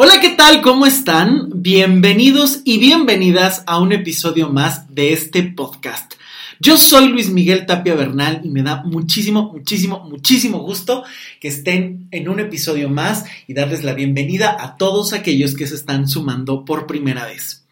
Hola, ¿qué tal? ¿Cómo están? Bienvenidos y bienvenidas a un episodio más de este podcast. Yo soy Luis Miguel Tapia Bernal y me da muchísimo, muchísimo, muchísimo gusto que estén en un episodio más y darles la bienvenida a todos aquellos que se están sumando por primera vez.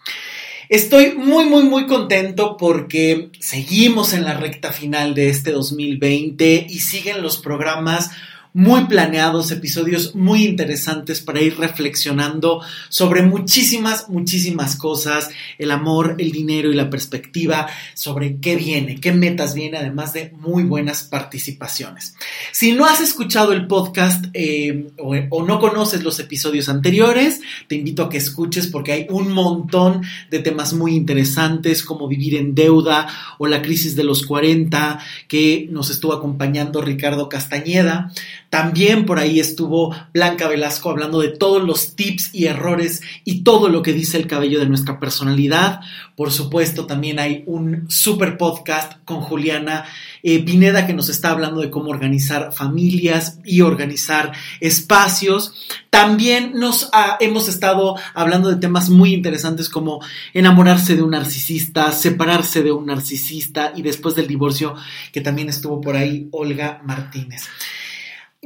Estoy muy, muy, muy contento porque seguimos en la recta final de este 2020 y siguen los programas muy planeados, episodios muy interesantes para ir reflexionando sobre muchísimas, muchísimas cosas, el amor, el dinero y la perspectiva, sobre qué viene, qué metas viene, además de muy buenas participaciones. Si no has escuchado el podcast eh, o, o no conoces los episodios anteriores, te invito a que escuches porque hay un montón de temas muy interesantes como vivir en deuda o la crisis de los 40 que nos estuvo acompañando Ricardo Castañeda. También por ahí estuvo Blanca Velasco hablando de todos los tips y errores y todo lo que dice el cabello de nuestra personalidad. Por supuesto, también hay un super podcast con Juliana eh, Pineda que nos está hablando de cómo organizar familias y organizar espacios. También nos hemos estado hablando de temas muy interesantes como enamorarse de un narcisista, separarse de un narcisista y después del divorcio, que también estuvo por ahí Olga Martínez.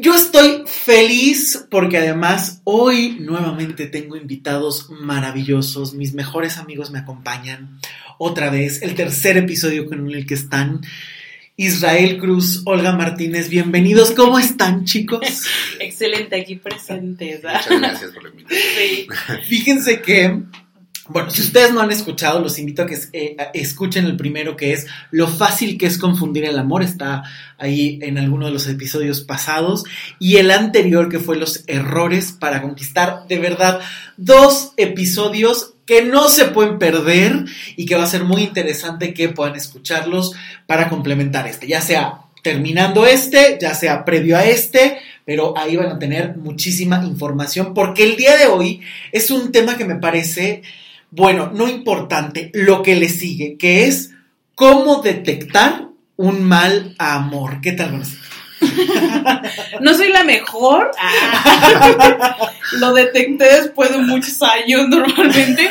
Yo estoy feliz porque además hoy nuevamente tengo invitados maravillosos, mis mejores amigos me acompañan otra vez, el tercer episodio con el que están. Israel Cruz, Olga Martínez, bienvenidos. ¿Cómo están, chicos? Excelente, aquí presentes. Muchas gracias por la invitación. Sí. Fíjense que, bueno, si ustedes no han escuchado, los invito a que eh, escuchen el primero que es Lo fácil que es confundir el amor. Está ahí en alguno de los episodios pasados. Y el anterior que fue Los errores para conquistar. De verdad, dos episodios que no se pueden perder y que va a ser muy interesante que puedan escucharlos para complementar este, ya sea terminando este, ya sea previo a este, pero ahí van a tener muchísima información porque el día de hoy es un tema que me parece, bueno, no importante, lo que le sigue, que es cómo detectar un mal amor. ¿Qué tal? No soy la mejor. Ah. Lo detecté después de muchos años normalmente.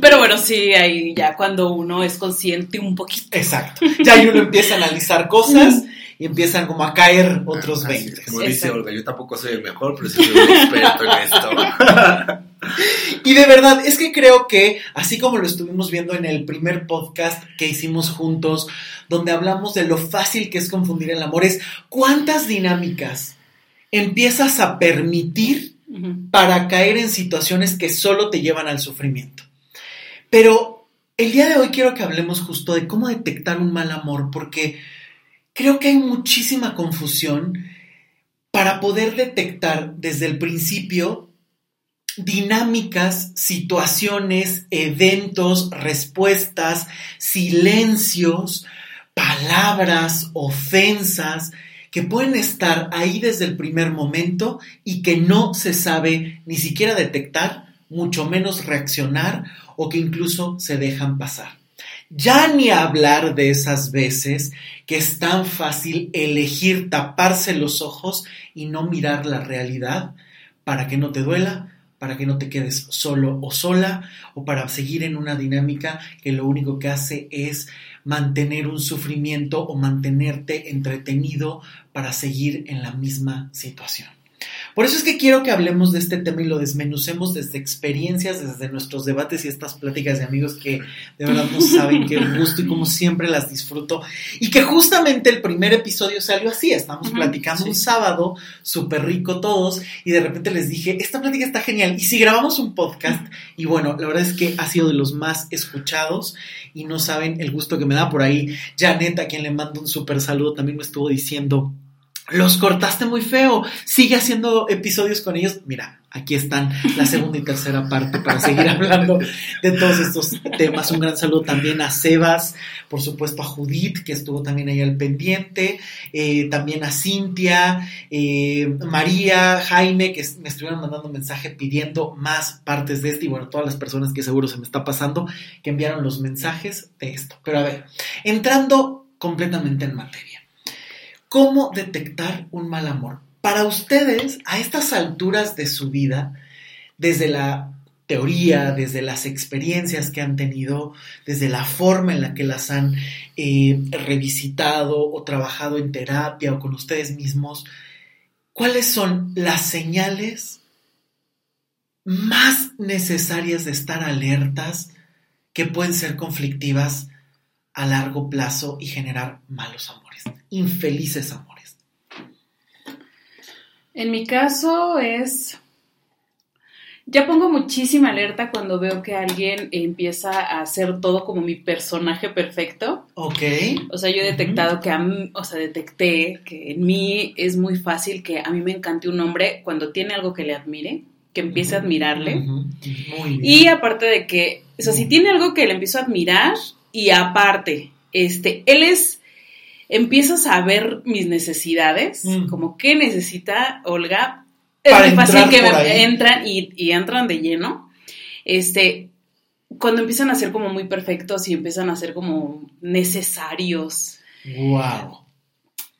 Pero bueno, sí, ahí ya cuando uno es consciente un poquito. Exacto. Ya ahí uno empieza a analizar cosas y empiezan como a caer otros Así es, 20. Como dice. Olga, yo tampoco soy el mejor, pero sí soy un experto en esto. Y de verdad, es que creo que, así como lo estuvimos viendo en el primer podcast que hicimos juntos, donde hablamos de lo fácil que es confundir el amor, es cuántas dinámicas empiezas a permitir para caer en situaciones que solo te llevan al sufrimiento. Pero el día de hoy quiero que hablemos justo de cómo detectar un mal amor, porque creo que hay muchísima confusión para poder detectar desde el principio dinámicas, situaciones, eventos, respuestas, silencios, palabras, ofensas, que pueden estar ahí desde el primer momento y que no se sabe ni siquiera detectar, mucho menos reaccionar o que incluso se dejan pasar. Ya ni hablar de esas veces que es tan fácil elegir taparse los ojos y no mirar la realidad para que no te duela, para que no te quedes solo o sola o para seguir en una dinámica que lo único que hace es mantener un sufrimiento o mantenerte entretenido para seguir en la misma situación. Por eso es que quiero que hablemos de este tema y lo desmenucemos desde experiencias, desde nuestros debates y estas pláticas de amigos que de verdad no saben qué gusto y como siempre las disfruto. Y que justamente el primer episodio salió así, estamos platicando sí. un sábado, súper rico todos, y de repente les dije, esta plática está genial, y si grabamos un podcast, y bueno, la verdad es que ha sido de los más escuchados, y no saben el gusto que me da por ahí. Janet, a quien le mando un súper saludo, también me estuvo diciendo, los cortaste muy feo, sigue haciendo episodios con ellos. Mira, aquí están la segunda y tercera parte para seguir hablando de todos estos temas. Un gran saludo también a Sebas, por supuesto a Judith, que estuvo también ahí al pendiente, eh, también a Cintia, eh, María, Jaime, que me estuvieron mandando mensaje pidiendo más partes de este, y bueno, todas las personas que seguro se me está pasando, que enviaron los mensajes de esto. Pero a ver, entrando completamente en materia. ¿Cómo detectar un mal amor? para ustedes, a estas alturas de su vida, desde la teoría, desde las experiencias que han tenido, desde la forma en la que las han eh, revisitado o trabajado en terapia o con ustedes mismos, ¿cuáles son las señales más necesarias de estar alertas que pueden ser conflictivas a largo plazo y generar malos amores, infelices amores? En mi caso es ya pongo muchísima alerta cuando veo que alguien empieza a hacer todo como mi personaje perfecto. Ok. O sea, yo he detectado que a mí, o sea, detecté que en mí es muy fácil que a mí me encante un hombre cuando tiene algo que le admire, que empiece a admirarle. Muy bien. Y aparte de que, o sea, si tiene algo que le empiezo a admirar y aparte, este, él es empieza a saber mis necesidades, mm. como qué necesita Olga es muy fácil que entran y, entran de lleno. Este, cuando empiezan a ser como muy perfectos y empiezan a ser como necesarios. Wow.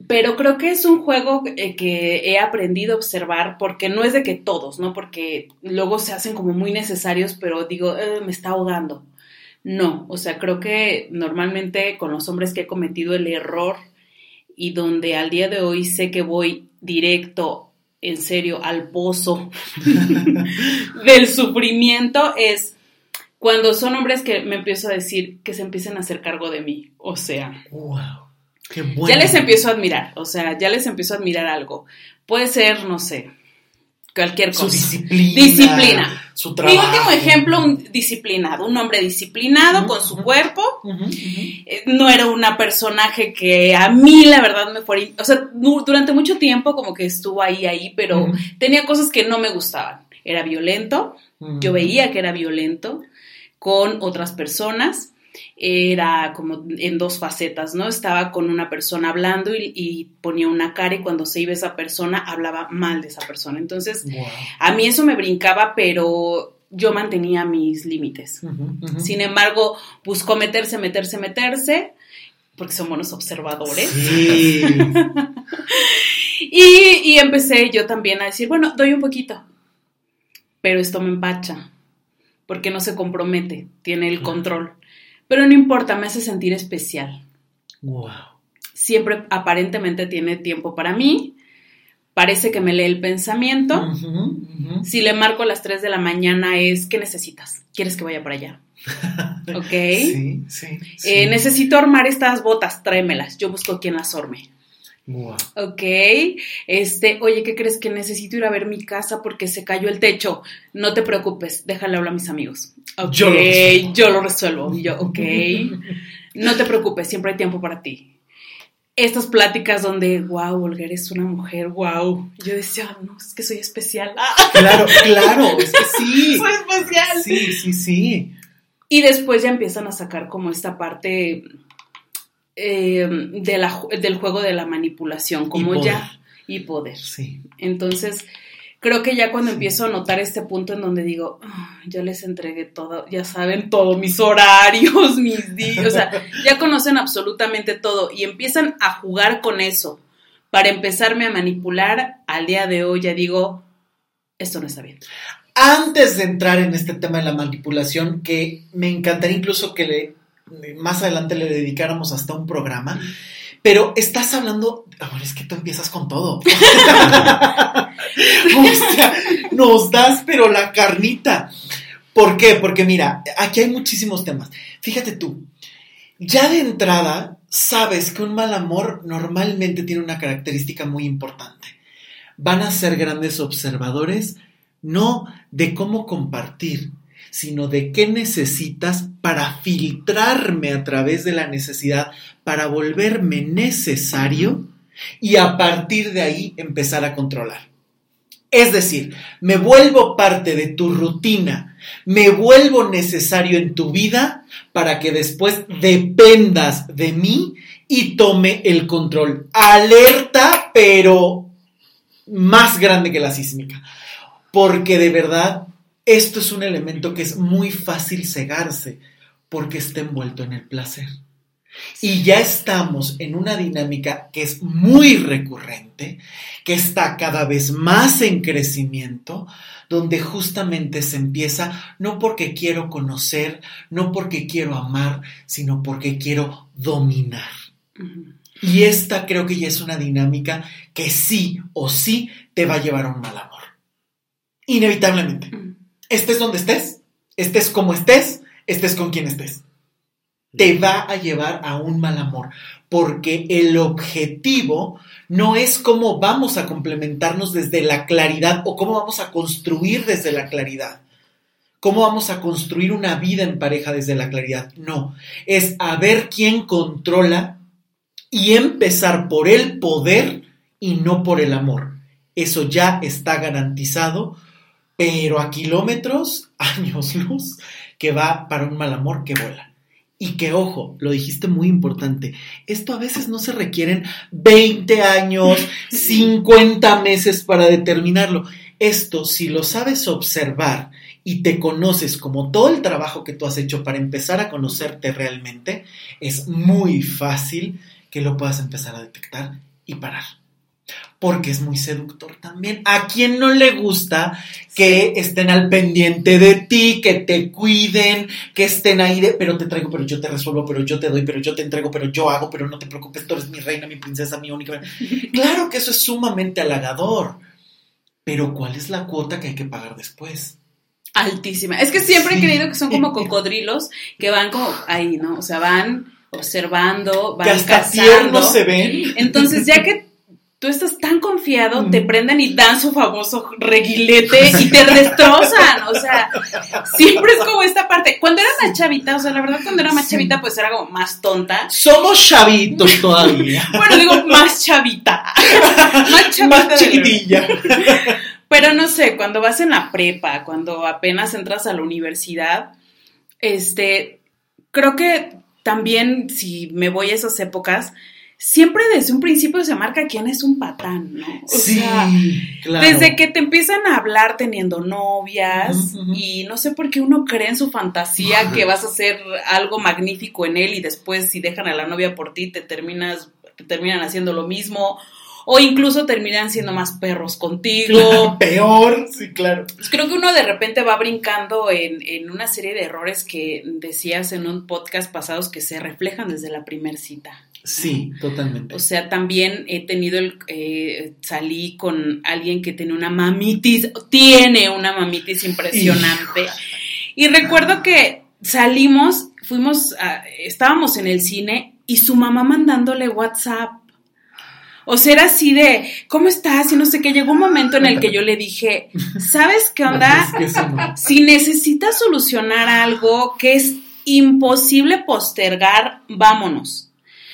Pero creo que es un juego eh, que he aprendido a observar porque no es de que todos, ¿no? Porque luego se hacen como muy necesarios, pero digo, eh, me está ahogando. No, o sea, creo que normalmente con los hombres que he cometido el error y donde al día de hoy sé que voy directo en serio al pozo del sufrimiento es cuando son hombres que me empiezo a decir que se empiecen a hacer cargo de mí. O sea, wow, ya les empiezo a admirar, o sea, ya les empiezo a admirar algo. Puede ser, no sé, cualquier cosa. Su disciplina. Disciplina. Su trabajo. Mi último ejemplo, un disciplinado, un hombre disciplinado con su cuerpo. Eh, no era una personaje que a mí la verdad me fue, o sea, durante mucho tiempo como que estuvo ahí, ahí, pero tenía cosas que no me gustaban. Era violento, yo veía que era violento con otras personas era como en dos facetas, ¿no? Estaba con una persona hablando y, ponía una cara y cuando se iba esa persona hablaba mal de esa persona. Entonces, a mí eso me brincaba, pero yo mantenía mis límites. Sin embargo, buscó meterse, meterse, meterse, porque son buenos observadores. y, y empecé yo también a decir, bueno, doy un poquito, pero esto me empacha, porque no se compromete, tiene el control. Pero no importa, me hace sentir especial. Wow. Siempre aparentemente tiene tiempo para mí. Parece que me lee el pensamiento. Si le marco a las 3 de la mañana es, ¿qué necesitas? ¿Quieres que vaya para allá? ¿Ok? Sí, sí. Eh, necesito armar estas botas, tráemelas. Yo busco quien las arme. Wow. Ok, este, oye, ¿qué crees que necesito ir a ver mi casa porque se cayó el techo? No te preocupes, déjale hablar a mis amigos. Ok, yo lo resuelvo. Yo lo resuelvo. Yo, ok, no te preocupes, siempre hay tiempo para ti. Estas pláticas donde, wow, Olga, eres una mujer, wow. Yo decía, no, es que soy especial. Claro, claro, es que sí. soy especial. Sí, sí, sí. Y después ya empiezan a sacar como esta parte eh, del juego de la manipulación, como ya, y poder. Sí. Entonces, creo que ya cuando empiezo a notar este punto en donde digo, ah, ya les entregué todo, ya saben todo, mis horarios, mis días, o sea, ya conocen absolutamente todo y empiezan a jugar con eso para empezarme a manipular, al día de hoy ya digo, esto no está bien. Antes de entrar en este tema de la manipulación, que me encantaría incluso que le más adelante le dedicáramos hasta un programa. Pero estás hablando, es que tú empiezas con todo. o sea, nos das pero la carnita. ¿Por qué? Porque mira, aquí hay muchísimos temas. Fíjate tú, ya de entrada sabes que un mal amor normalmente tiene una característica muy importante. Van a ser grandes observadores, no de cómo compartir, sino de qué necesitas para filtrarme a través de la necesidad, para volverme necesario y a partir de ahí empezar a controlar. Es decir, me vuelvo parte de tu rutina, me vuelvo necesario en tu vida para que después dependas de mí y tome el control. Alerta, pero más grande que la sísmica. Porque de verdad esto es un elemento que es muy fácil cegarse porque está envuelto en el placer. Y ya estamos en una dinámica que es muy recurrente, que está cada vez más en crecimiento, donde justamente se empieza no porque quiero conocer, no porque quiero amar, sino porque quiero dominar. Y esta creo que ya es una dinámica que sí o sí te va a llevar a un mal amor. Inevitablemente. Estés donde estés, estés como estés, estés con quien estés. Te va a llevar a un mal amor, porque el objetivo no es cómo vamos a complementarnos desde la claridad o cómo vamos a construir desde la claridad. ¿Cómo vamos a construir una vida en pareja desde la claridad? No, es a ver quién controla y empezar por el poder y no por el amor. Eso ya está garantizado, pero a kilómetros, años luz, que va para un mal amor que vuela. Y que, ojo, lo dijiste muy importante, esto a veces no se requieren 20 años, 50 meses para determinarlo. Esto, si lo sabes observar y te conoces como todo el trabajo que tú has hecho para empezar a conocerte realmente, es muy fácil que lo puedas empezar a detectar y parar. Porque es muy seductor también. ¿A quien no le gusta que estén al pendiente de ti, que te cuiden, que estén ahí de, pero te traigo, pero yo te resuelvo, pero yo te doy, pero yo te entrego, pero yo hago, pero no te preocupes, tú eres mi reina, mi princesa, mi única. Claro que eso es sumamente halagador. Pero ¿cuál es la cuota que hay que pagar después? Altísima. Es que siempre he creído que son como cocodrilos que van como ahí, ¿no? O sea, van observando, van cazando. se ven. Entonces, ya que tú estás tan confiado, te prenden y dan su famoso reguilete y te destrozan. O sea, siempre es como esta parte. Cuando era más chavita, o sea, la verdad, cuando era más chavita, pues era como más tonta. Somos chavitos todavía. bueno, digo, más chavita. más chavita. Más chiquitilla. Pero no sé, cuando vas en la prepa, cuando apenas entras a la universidad, este, creo que también si me voy a esas épocas, siempre desde un principio se marca quién es un patán, ¿no? O sí, sea, claro. desde que te empiezan a hablar teniendo novias y no sé por qué uno cree en su fantasía que vas a hacer algo magnífico en él y después si dejan a la novia por ti te terminas te terminan haciendo lo mismo o incluso terminan siendo más perros contigo. Peor, sí, claro. Pues creo que uno de repente va brincando en, en, una serie de errores que decías en un podcast pasados que se reflejan desde la primer cita. Sí, totalmente. O sea, también he tenido el, eh, salí con alguien que tiene una mamitis, tiene una mamitis impresionante. Y recuerdo que salimos, fuimos, a, estábamos en el cine y su mamá mandándole WhatsApp o sea, era así de, ¿cómo estás? Y no sé qué. Llegó un momento en el que yo le dije, ¿sabes qué onda? Si necesitas solucionar algo que es imposible postergar, vámonos.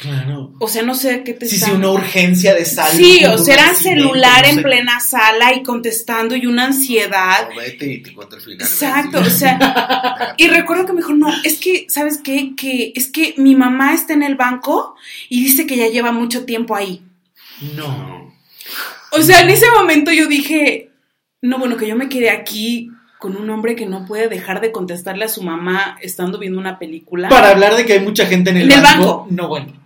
Claro. O sea, no sé qué te Sí, sí, una urgencia de salud. Sí, o sea, era celular en plena sala y contestando y una ansiedad. O vete y te final. Exacto, o sea, y recuerdo que me dijo, no, es que, ¿sabes qué? Que es que mi mamá está en el banco y dice que ya lleva mucho tiempo ahí. No. O sea, en ese momento yo dije, no, bueno, que yo me quedé aquí con un hombre que no puede dejar de contestarle a su mamá estando viendo una película. Para hablar de que hay mucha gente en el, en el banco, banco. No, bueno.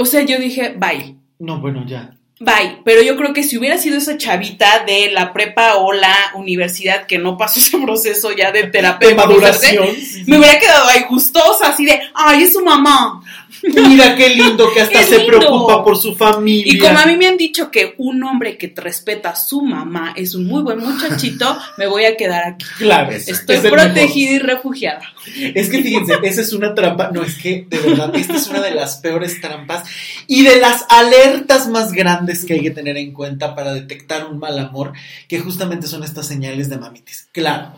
O sea, yo dije, bye. No, bueno, ya. Bye. Pero yo creo que si hubiera sido esa chavita de la prepa o la universidad que no pasó ese proceso ya de terapia, de maduración, sí, sí. me hubiera quedado ahí gustosa, así de, ay, es su mamá. Mira qué lindo que hasta se lindo. preocupa por su familia. Y como a mí me han dicho que un hombre que respeta a su mamá es un muy buen muchachito, me voy a quedar aquí. Claro. Estoy es protegida y refugiada. Es que fíjense, esa es una trampa. No, es que de verdad, esta es una de las peores trampas y de las alertas más grandes que hay que tener en cuenta para detectar un mal amor, que justamente son estas señales de mamitis. Claro.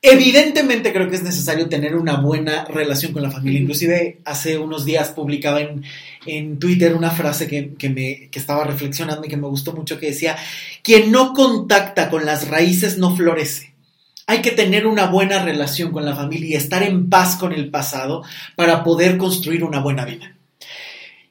Evidentemente creo que es necesario tener una buena relación con la familia. Inclusive hace unos días publicaba en, en Twitter una frase que, que, me, que estaba reflexionando y que me gustó mucho que decía, quien no contacta con las raíces no florece. Hay que tener una buena relación con la familia y estar en paz con el pasado para poder construir una buena vida.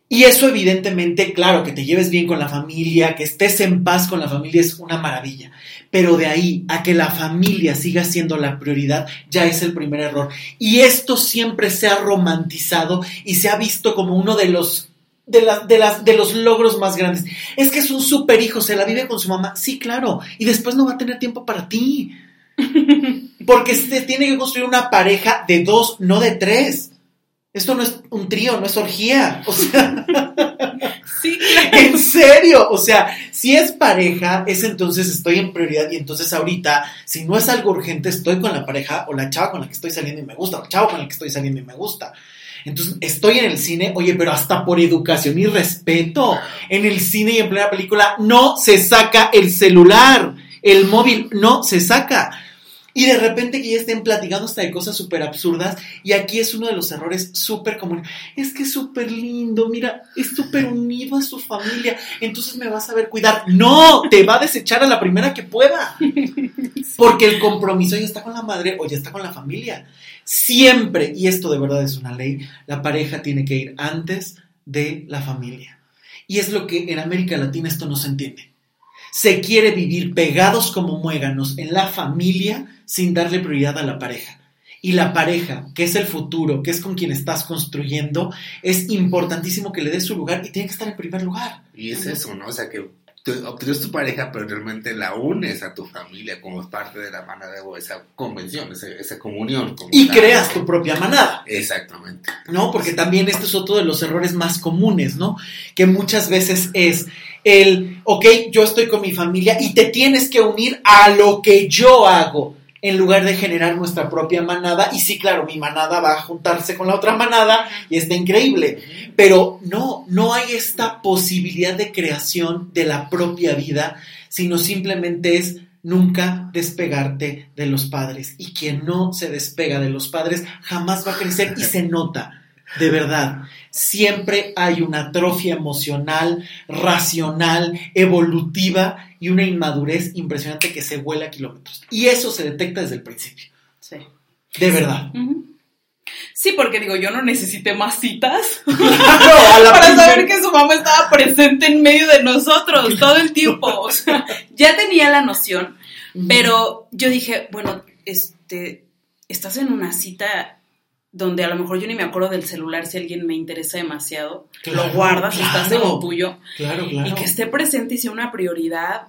Y eso evidentemente, claro, que te lleves bien con la familia, que estés en paz con la familia es una maravilla. Pero de ahí a que la familia siga siendo la prioridad, ya es el primer error. Y esto siempre se ha romantizado y se ha visto como uno de los de, de, las, de los logros más grandes. Es que es un super hijo, se la vive con su mamá. Sí, claro. Y después no va a tener tiempo para ti. Porque se tiene que construir una pareja de dos, no de tres. Esto no es un trío, no es orgía. O sea, Sí, claro. en serio. O sea, si es pareja, es entonces estoy en prioridad. Y entonces ahorita, si no es algo urgente, estoy con la pareja o la chava con la que estoy saliendo y me gusta, o el chavo con el que estoy saliendo y me gusta. Entonces, estoy en el cine, oye, pero hasta por educación y respeto. En el cine y en plena película no se saca el celular, el móvil no se saca. Y de repente que ya estén platicando hasta de cosas súper absurdas. Y aquí es uno de los errores súper comunes. Es que es súper lindo, mira, es súper unido a su familia. Entonces me vas a ver cuidar. No, te va a desechar a la primera que pueda. Porque el compromiso ya está con la madre o ya está con la familia. Siempre, y esto de verdad es una ley, la pareja tiene que ir antes de la familia. Y es lo que en América Latina esto no se entiende. Se quiere vivir pegados como muéganos en la familia sin darle prioridad a la pareja. Y la pareja, que es el futuro, que es con quien estás construyendo, es importantísimo que le des su lugar y tiene que estar en primer lugar. Y es eso, ¿no? O sea, que obtienes tu pareja, pero realmente la unes a tu familia como parte de la manada o esa convención, esa, esa comunión. como Y tal. creas tu propia manada. Exactamente. ¿no? Porque también este es otro de los errores más comunes, ¿no? Que muchas veces es el, ok, yo estoy con mi familia y te tienes que unir a lo que yo hago en lugar de generar nuestra propia manada. Y sí, claro, mi manada va a juntarse con la otra manada y está increíble. Pero no, no hay esta posibilidad de creación de la propia vida, sino simplemente es nunca despegarte de los padres. Y quien no se despega de los padres jamás va a crecer y se nota, de verdad. Siempre hay una atrofia emocional, racional, evolutiva y una inmadurez impresionante que se vuela a kilómetros. Y eso se detecta desde el principio, Sí. de verdad. Sí, porque digo, yo no necesité más citas Claro, para saber que su mamá estaba presente en medio de nosotros todo el tiempo. O sea, ya tenía la noción, pero yo dije, bueno, este, estás en una cita donde a lo mejor yo ni me acuerdo del celular si alguien me interesa demasiado, Claro, lo guardas, estás en claro. lo tuyo, Claro, claro. y que esté presente y sea una prioridad.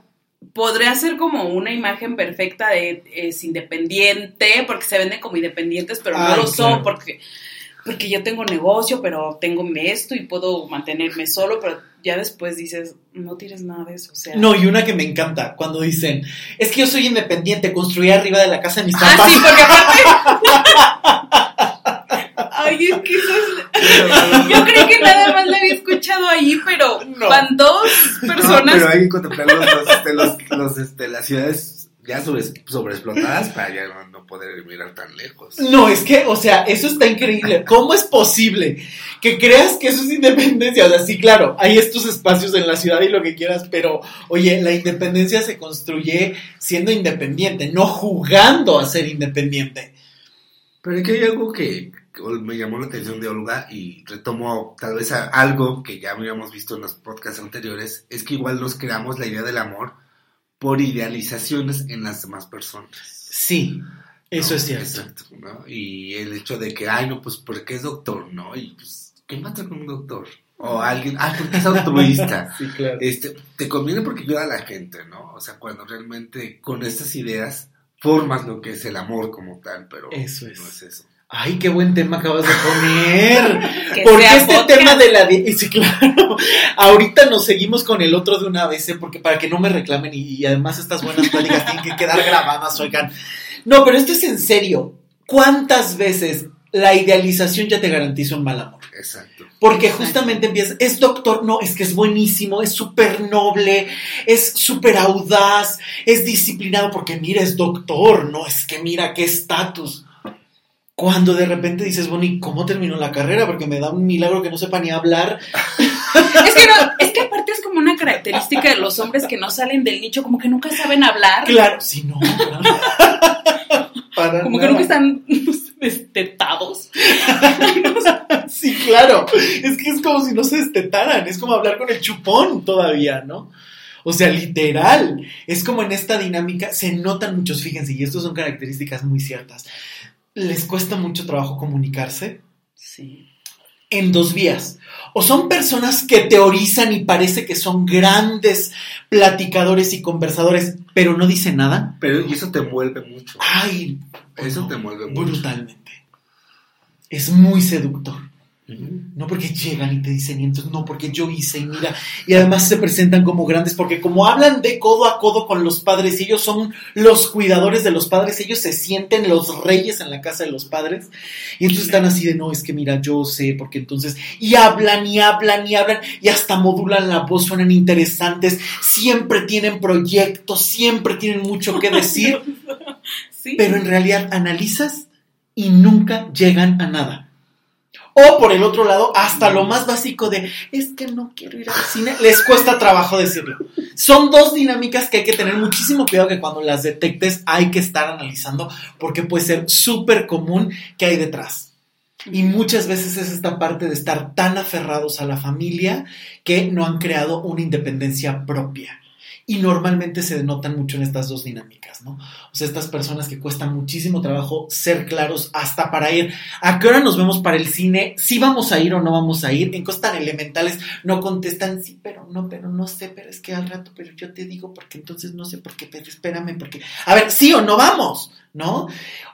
Podría ser como una imagen perfecta de es independiente, porque se venden como independientes, pero no lo son, claro. porque, porque yo tengo negocio, pero tengo esto y puedo mantenerme solo, pero ya después dices, no tienes nada de eso, o sea. No, y una que me encanta, cuando dicen, es que yo soy independiente, construí arriba de la casa de mis Ah, papás. sí, porque aparte. Ay, es que eso es. Yo creí que nada más la había escuchado ahí, pero No. van dos No, personas. pero hay que contemplar los, los, este, los, los, este, las ciudades ya sobre, sobreexplotadas para ya no, no poder mirar tan lejos. No, es que, o sea, eso está increíble. ¿Cómo es posible que creas que eso es independencia? O sea, sí, claro, hay estos espacios en la ciudad y lo que quieras, pero, oye, la independencia se construye siendo independiente, no jugando a ser independiente. Pero aquí hay algo que que me llamó la atención de Olga y retomo tal vez algo que ya habíamos visto en los podcasts anteriores, es que igual nos creamos la idea del amor por idealizaciones en las demás personas. Sí, eso ¿no? es cierto. Exacto, ¿no? Y el hecho de que, ay, no, pues porque es doctor, ¿no? Y pues, ¿qué mata con un doctor? O alguien, ah, porque es altruista. Sí, claro. este, te conviene porque ayuda a la gente, ¿no? O sea, cuando realmente con estas ideas formas lo que es el amor como tal, pero Eso es. no es eso. Ay, qué buen tema acabas de poner. Que Porque este podcast. tema de la... Sí, claro. Ahorita nos seguimos con el otro de una vez, ¿eh? porque para que no me reclamen y, y además estas buenas pláticas tienen que quedar grabadas, oigan. No, pero esto es en serio. ¿Cuántas veces la idealización ya te garantiza un mal amor? Exacto. Porque justamente empiezas, es doctor, no, es que es buenísimo, es súper noble, es súper audaz, es disciplinado, porque mira, es doctor, no, es que mira qué estatus. Cuando de repente dices, bueno, ¿y cómo terminó la carrera? Porque me da un milagro que no sepa ni hablar. Es que, no, es que aparte es como una característica de los hombres que no salen del nicho, como que nunca saben hablar. Claro, si no. Para Como que nunca están destetados. Sí, claro, es que es como si no se destetaran, es como hablar con el chupón todavía, ¿no? O sea, literal, es como en esta dinámica, se notan muchos, fíjense, y estas son características muy ciertas, les cuesta mucho trabajo comunicarse. Sí. En dos vías. O son personas que teorizan y parece que son grandes platicadores y conversadores, pero no dicen nada. Pero y eso te envuelve mucho. Ay, Eso no, te envuelve mucho. brutalmente. Es muy seductor. No porque llegan y te dicen, y entonces no, porque yo hice y mira, y además se presentan como grandes, porque como hablan de codo a codo con los padres, y ellos son los cuidadores de los padres, ellos se sienten los reyes en la casa de los padres, y entonces están así de, no, es que mira, yo sé, porque entonces, y hablan y hablan y hablan, y hasta modulan la voz, suenan interesantes, siempre tienen proyectos, siempre tienen mucho que decir, Sí. pero en realidad analizas y nunca llegan a nada. O por el otro lado, hasta lo más básico de es que no quiero ir al cine, les cuesta trabajo decirlo. Son dos dinámicas que hay que tener muchísimo cuidado que cuando las detectes hay que estar analizando porque puede ser súper común que hay detrás. Y muchas veces es esta parte de estar tan aferrados a la familia que no han creado una independencia propia. Y normalmente se denotan mucho en estas dos dinámicas, ¿no? O sea, estas personas que cuestan muchísimo trabajo ser claros hasta para ir. ¿A qué hora nos vemos para el cine? ¿Si vamos a ir o no vamos a ir? En cosas tan elementales no contestan, sí, pero no, pero no sé, pero es que al rato, pero yo te digo porque entonces no sé por qué, pero espérame, porque. A ver, sí o no vamos, ¿no?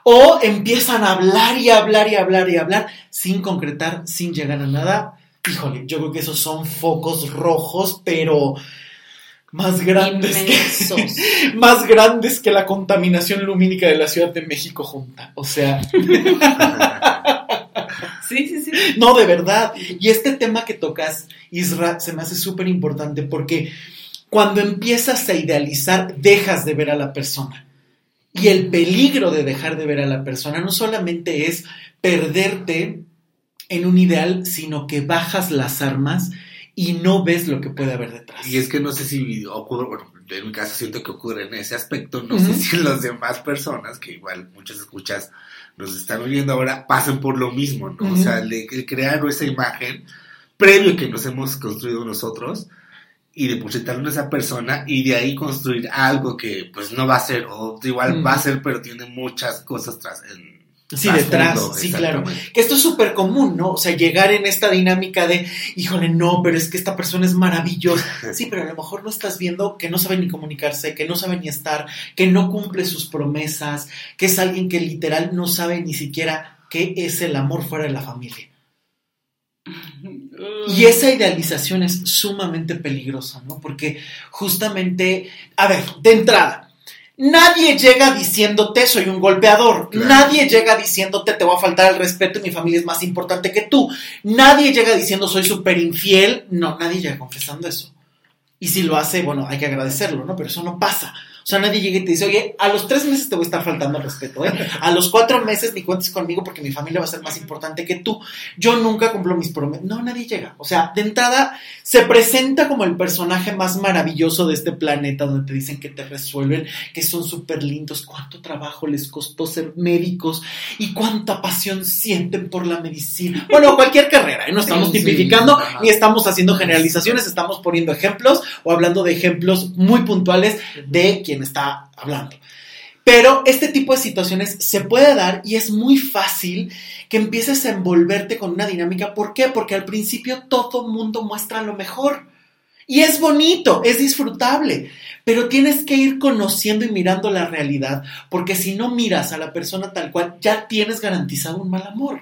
O empiezan a hablar y hablar y hablar y hablar sin concretar, sin llegar a nada. Híjole, yo creo que esos son focos rojos, pero más grandes que, más grandes que la contaminación lumínica de la Ciudad de México junta. O sea, Sí, sí, sí. no, de verdad. Y este tema que tocas, Isra, se me hace súper importante porque cuando empiezas a idealizar, dejas de ver a la persona. Y el peligro de dejar de ver a la persona no solamente es perderte en un ideal, sino que bajas las armas y no ves lo que puede haber detrás. Y es que no sé si ocurre, bueno, en mi caso siento que ocurre en ese aspecto, no sé si las demás personas, que igual muchas escuchas nos están oyendo ahora, pasen por lo mismo, ¿no? O sea, el, crear esa imagen previo que nos hemos construido nosotros y depositarlo en esa persona y de ahí construir algo que pues no va a ser, o igual va a ser, pero tiene muchas cosas tras en Sí, detrás, sí, claro. Que esto es súper común, ¿no? O sea, llegar en esta dinámica de, híjole, no, pero es que esta persona es maravillosa. Sí, pero a lo mejor no estás viendo que no sabe ni comunicarse, que no sabe ni estar, que no cumple sus promesas, que es alguien que literal no sabe ni siquiera qué es el amor fuera de la familia. Y esa idealización es sumamente peligrosa, ¿no? Porque justamente, a ver, de entrada, nadie llega diciéndote soy un golpeador, Claro. nadie llega diciéndote te voy a faltar el respeto y mi familia es más importante que tú, nadie llega diciendo soy súper infiel, no, nadie llega confesando eso. Y si lo hace, bueno, hay que agradecerlo, ¿no? Pero eso no pasa. O sea, nadie llega y te dice, oye, a los tres meses te voy a estar faltando el respeto, ¿eh? A los cuatro meses ni cuentes conmigo porque mi familia va a ser más importante que tú. Yo nunca cumplo mis promesas. No, nadie llega. O sea, de entrada se presenta como el personaje más maravilloso de este planeta donde te dicen que te resuelven, que son súper lindos, cuánto trabajo les costó ser médicos y cuánta pasión sienten por la medicina. Bueno, cualquier carrera, ¿eh? No estamos Sí, tipificando ni estamos haciendo generalizaciones, estamos poniendo ejemplos o hablando de ejemplos muy puntuales de quien está hablando. Pero este tipo de situaciones se puede dar y es muy fácil que empieces a envolverte con una dinámica. ¿Por qué? Porque al principio todo mundo muestra lo mejor. Y es bonito, es disfrutable, pero tienes que ir conociendo y mirando la realidad, porque si no miras a la persona tal cual, ya tienes garantizado un mal amor.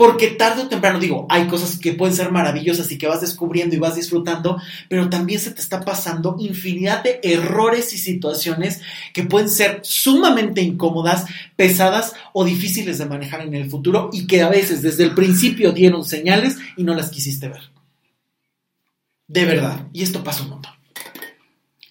Porque tarde o temprano, digo, hay cosas que pueden ser maravillosas y que vas descubriendo y vas disfrutando, pero también se te está pasando infinidad de errores y situaciones que pueden ser sumamente incómodas, pesadas o difíciles de manejar en el futuro y que a veces desde el principio dieron señales y no las quisiste ver. De verdad. Y esto pasa un montón.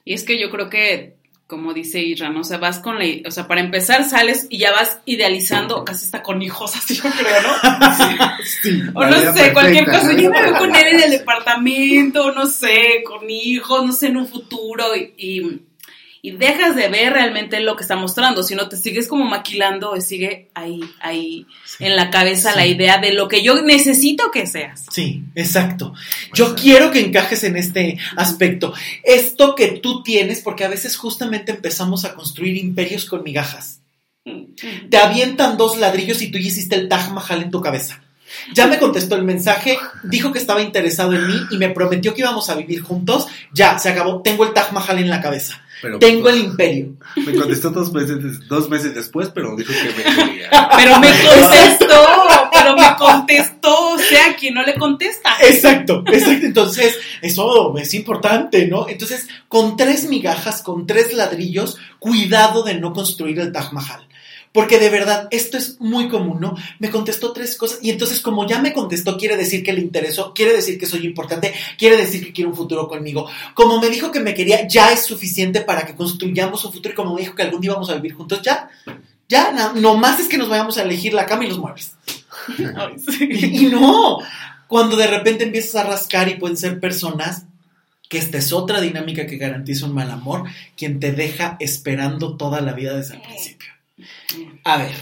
Y es que yo creo que, como dice Isra, ¿no? O sea, vas con la... O sea, para empezar sales y ya vas idealizando, casi está con hijos, así yo creo, ¿no? Sí. O La no sé, cualquier cosa. Yo me veo con él en el departamento, no sé, con hijos, no sé, en un futuro. Y, y, y dejas de ver realmente lo que está mostrando, sino te sigues como maquilando y sigue ahí, ahí en la cabeza la idea de lo que yo necesito que seas. Sí, exacto. Yo quiero que encajes en este aspecto. Esto que tú tienes, porque a veces justamente empezamos a construir imperios con migajas. Te avientan dos ladrillos y tú ya hiciste el Taj Mahal en tu cabeza. Ya me contestó el mensaje, dijo que estaba interesado en mí y me prometió que íbamos a vivir juntos. Ya, se acabó. Tengo el Taj Mahal en la cabeza. Tengo el imperio. Me contestó dos meses, dos meses después, pero dijo que me quería. Pero me contestó, pero me contestó, o sea, quien no le contesta. Exacto, exacto. Entonces, eso es importante, ¿no? Entonces, con tres migajas, con tres ladrillos, cuidado de no construir el Taj Mahal. Porque de verdad, esto es muy común, ¿no? Me contestó tres cosas y entonces como ya me contestó, quiere decir que le interesó, quiere decir que soy importante, quiere decir que quiere un futuro conmigo. Como me dijo que me quería, ya es suficiente para que construyamos un futuro y como me dijo que algún día vamos a vivir juntos, ya, ya, no, más es que nos vayamos a elegir la cama y los muebles. y, y no, cuando de repente empiezas a rascar y pueden ser personas que esta es otra dinámica que garantiza un mal amor, quien te deja esperando toda la vida desde el principio. A ver,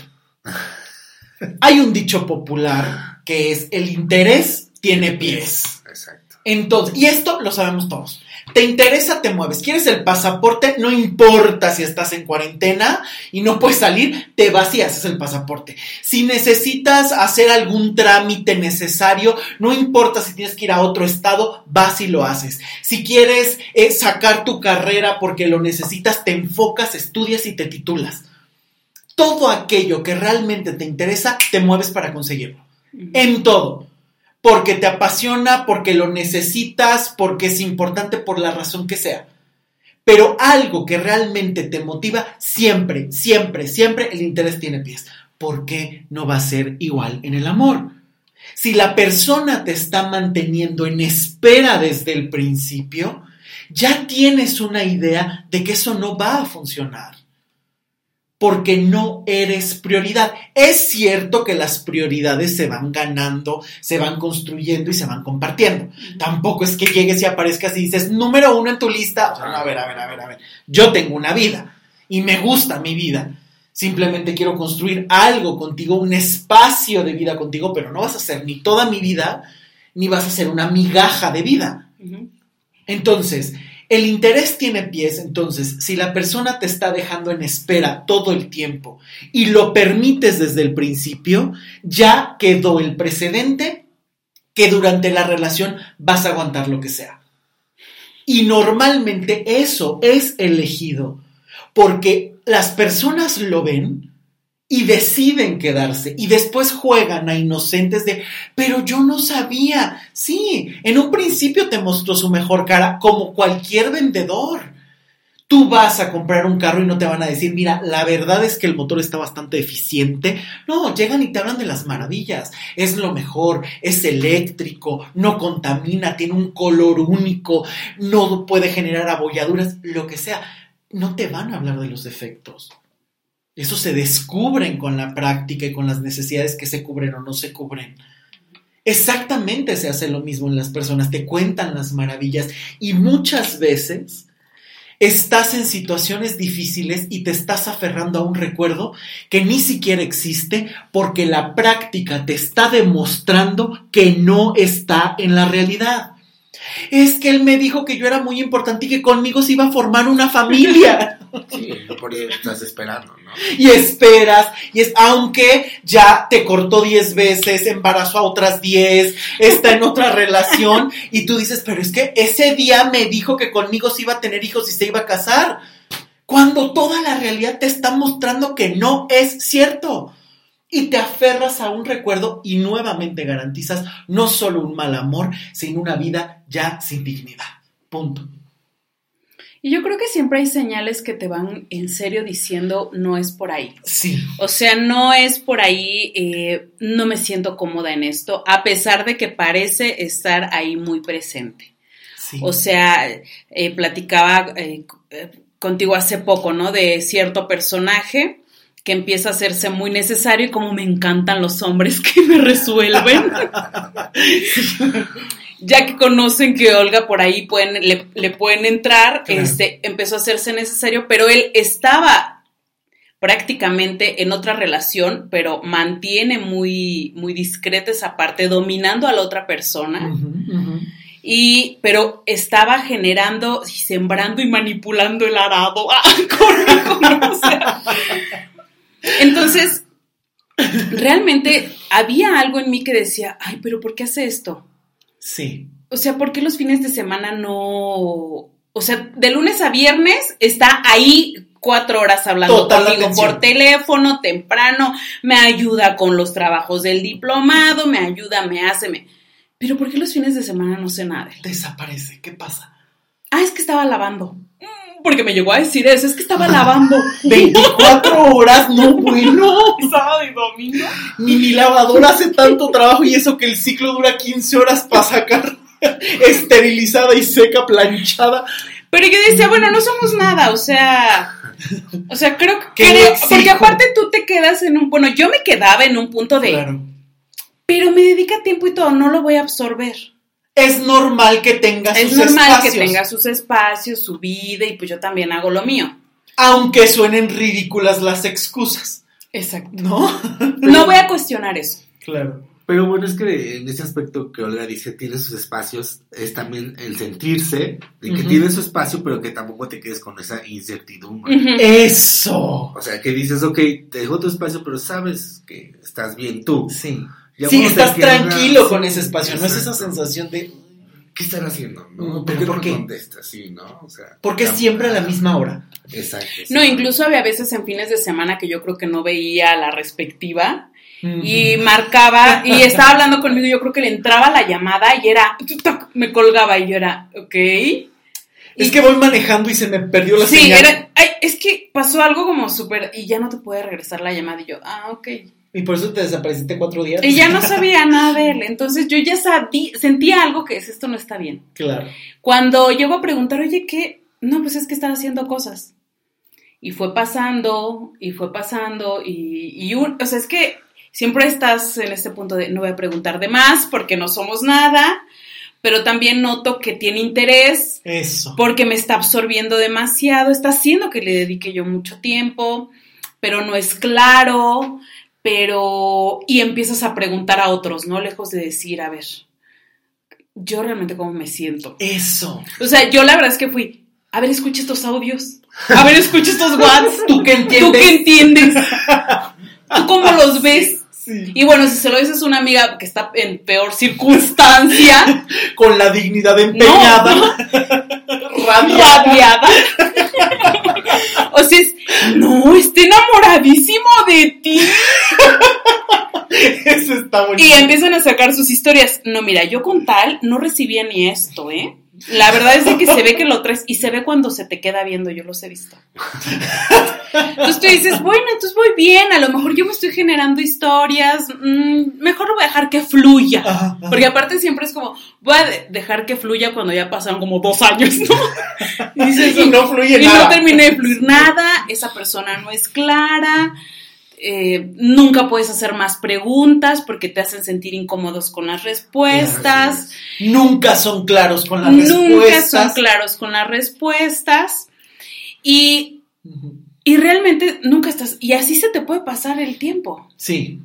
hay un dicho popular que es el interés tiene pies. Exacto. Entonces, y esto lo sabemos todos. Te interesa, te mueves. ¿Quieres el pasaporte? No importa si estás en cuarentena y no puedes salir, te vas y haces el pasaporte. Si necesitas hacer algún trámite necesario, no importa si tienes que ir a otro estado, vas y lo haces. Si quieres eh, sacar tu carrera porque lo necesitas, te enfocas, estudias y te titulas todo aquello que realmente te interesa, te mueves para conseguirlo. En todo. Porque te apasiona, porque lo necesitas, porque es importante por la razón que sea. Pero algo que realmente te motiva, siempre, siempre, siempre el interés tiene pies. ¿Por qué no va a ser igual en el amor? Si la persona te está manteniendo en espera desde el principio, ya tienes una idea de que eso no va a funcionar porque no eres prioridad. Es cierto que las prioridades se van ganando, se van construyendo y se van compartiendo. Tampoco es que llegues y aparezcas y dices, número uno en tu lista. a ver, a ver, a ver, a ver. Yo tengo una vida y me gusta mi vida. Simplemente quiero construir algo contigo, un espacio de vida contigo, pero no vas a ser ni toda mi vida, ni vas a ser una migaja de vida. Entonces, el interés tiene pies, entonces, si la persona te está dejando en espera todo el tiempo y lo permites desde el principio, ya quedó el precedente que durante la relación vas a aguantar lo que sea. Y normalmente eso es elegido porque las personas lo ven y deciden quedarse y después juegan a inocentes de, pero yo no sabía. Sí, en un principio te mostró su mejor cara como cualquier vendedor. Tú vas a comprar un carro y no te van a decir, mira, la verdad es que el motor está bastante eficiente. No, llegan y te hablan de las maravillas. Es lo mejor, es eléctrico, no contamina, tiene un color único, no puede generar abolladuras, lo que sea. No te van a hablar de los defectos eso se descubren con la práctica y con las necesidades que se cubren o no se cubren. Exactamente se hace lo mismo en las personas, te cuentan las maravillas y muchas veces estás en situaciones difíciles y te estás aferrando a un recuerdo que ni siquiera existe porque la práctica te está demostrando que no está en la realidad. Es que él me dijo que yo era muy importante y que conmigo se iba a formar una familia. Sí, por eso estás esperando, ¿no? Y esperas, y es, aunque ya te cortó 10 veces, embarazó a otras 10, está en otra relación, y tú dices, pero es que ese día me dijo que conmigo se iba a tener hijos y se iba a casar. Cuando toda la realidad te está mostrando que no es cierto. Y te aferras a un recuerdo y nuevamente garantizas no solo un mal amor, sino una vida ya sin dignidad. Punto. Y yo creo que siempre hay señales que te van en serio diciendo no es por ahí. Sí. O sea, no es por ahí, eh, no me siento cómoda en esto, a pesar de que parece estar ahí muy presente. Sí. O sea, eh, platicaba eh, contigo hace poco, ¿no? De cierto personaje que empieza a hacerse muy necesario y como me encantan los hombres que me resuelven. ya que conocen que Olga por ahí pueden, le, le pueden entrar, Claro. este, empezó a hacerse necesario, pero él estaba prácticamente en otra relación, pero mantiene muy, muy discreta esa parte, dominando a la otra persona. Y, pero estaba generando y sembrando y manipulando el arado ah, conmigo, ¿no? O sea, entonces, realmente había algo en mí que decía, ay, pero ¿por qué hace esto? Sí. O sea, ¿por qué los fines de semana no...? O sea, de lunes a viernes está ahí cuatro horas hablando Total conmigo atención. por teléfono, temprano, me ayuda con los trabajos del diplomado, me ayuda, me hace, me... Pero ¿por qué los fines de semana no sé nada? Desaparece. ¿Qué pasa? Ah, es que estaba lavando. Porque me llegó a decir eso, es que estaba lavando. 24 horas, no bueno. Sábado y domingo. Ni mi lavadora hace tanto trabajo y eso que el ciclo dura 15 horas para sacar esterilizada y seca, planchada. Pero yo decía, bueno, no somos nada, o sea, o sea, creo que, porque aparte tú te quedas en un, bueno, yo me quedaba en un punto de, Claro. pero me dedica tiempo y todo, no lo voy a absorber. Es normal que tenga Es sus normal espacios, que tenga sus espacios, su vida y pues yo también hago lo mío. Aunque suenen ridículas las excusas, Exacto. ¿no? No voy a cuestionar eso. Claro. Pero bueno, es que en ese aspecto que Olga dice, tiene sus espacios, es también el sentirse de que tiene su espacio, pero que tampoco te quedes con esa incertidumbre. Eso. O sea, que dices, ok, te dejo tu espacio, pero sabes que estás bien tú. Sí. Ya sí, estás tranquilo con ese espacio, no es esa sensación de... ¿Qué están haciendo? Mm, ¿No? ¿Por pero qué no ¿por me qué? contestas? Sí, ¿no? O sea, Porque tam- siempre a la misma hora. Exacto. No, sí. incluso había veces en fines de semana que yo creo que no veía la respectiva y marcaba y estaba hablando conmigo yo creo que le entraba la llamada y era, me colgaba y yo era, ok. Es que voy manejando y se me perdió la Sí, señal. era, ay, es que pasó algo como súper y ya no te puede regresar la llamada y yo, ah, ok. Y por eso te desapareciste cuatro días. Y ya no sabía nada de él, entonces yo ya sabía, sentía algo que es, esto no está bien. Claro. Cuando llego a preguntar, oye, ¿qué? No, pues es que están haciendo cosas. Y fue pasando, y fue pasando, y, y un, o sea, es que siempre estás en este punto de no voy a preguntar de más porque no somos nada, pero también noto que tiene interés Eso. porque me está absorbiendo demasiado, está haciendo que le dedique yo mucho tiempo, pero no es claro, pero... Y empiezas a preguntar a otros, ¿no? Lejos de decir, a ver, yo realmente cómo me siento. Eso. O sea, yo la verdad es que fui, a ver, escucha estos audios, a ver, escucha estos WhatsApp, ¿Tú qué ¿tú entiendes? qué entiendes? ¿Tú cómo los ves? Sí. Y bueno, si se lo dices a una amiga que está en peor circunstancia, Con la dignidad empeñada. Radiada. radiada. O sea, es, no, está enamoradísimo de ti. Eso está bonito. Y empiezan a sacar sus historias. No, mira, yo con tal no recibía ni esto, ¿eh? La verdad es de que se ve que lo traes y se ve cuando se te queda viendo, yo los he visto. Entonces tú dices, bueno, entonces voy bien, a lo mejor yo me estoy generando historias, mm, mejor lo voy a dejar que fluya. Ajá, ajá. Porque aparte siempre es como, voy a de- dejar que fluya cuando ya pasaron como dos años, ¿no? Y dices, Y no fluye y nada. no terminé de fluir nada, esa persona no es clara, eh, nunca puedes hacer más preguntas porque te hacen sentir incómodos con las respuestas, Nunca son claros con las nunca respuestas. son claros con las respuestas y, y realmente nunca estás, y así se te puede pasar el tiempo. Sí.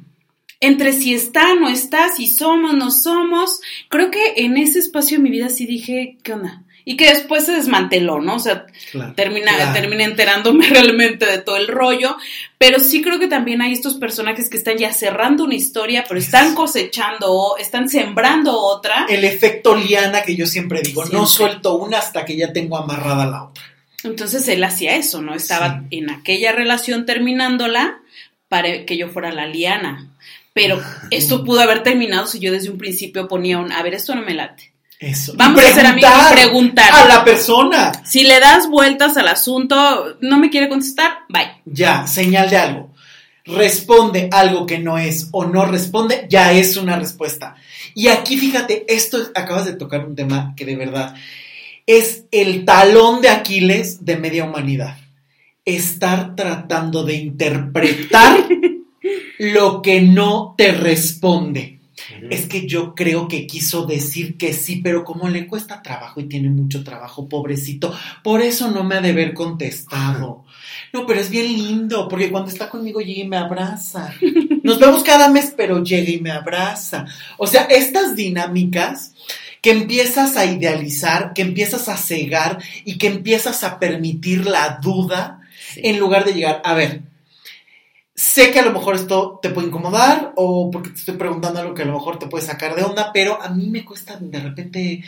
Entre si está, no está, si somos, no somos. Creo que en ese espacio de mi vida sí dije, ¿qué onda? Y que después se desmanteló, ¿no? O sea, Claro. termina, Claro. enterándome realmente de todo el rollo, pero sí creo que también hay estos personajes que están ya cerrando una historia, pero están cosechando, están sembrando otra. El efecto liana que yo siempre digo, no suelto una hasta que ya tengo amarrada la otra. Entonces él hacía eso, ¿no? Estaba en aquella relación terminándola para que yo fuera la liana. Pero esto pudo haber terminado si yo desde un principio ponía un, a ver, esto no me late. Eso. Vamos a ser amigos y preguntar. A la persona. Si le das vueltas al asunto, no me quiere contestar, bye. Ya, señal de algo. Responde algo que no es o no responde, ya es una respuesta. Y aquí fíjate, esto es- acabas de tocar un tema que de verdad es el talón de Aquiles de media humanidad. Estar tratando de interpretar lo que no te responde. Es que yo creo que quiso decir que sí, pero como le cuesta trabajo y tiene mucho trabajo, pobrecito, por eso no me ha de haber contestado. No, pero es bien lindo, porque cuando está conmigo llega y me abraza. Nos vemos cada mes, pero llega y me abraza. O sea, estas dinámicas que empiezas a idealizar, que empiezas a cegar y que empiezas a permitir la duda en lugar de llegar, a ver, sé que a lo mejor esto te puede incomodar o porque te estoy preguntando algo que a lo mejor te puede sacar de onda, pero a mí me cuesta de repente,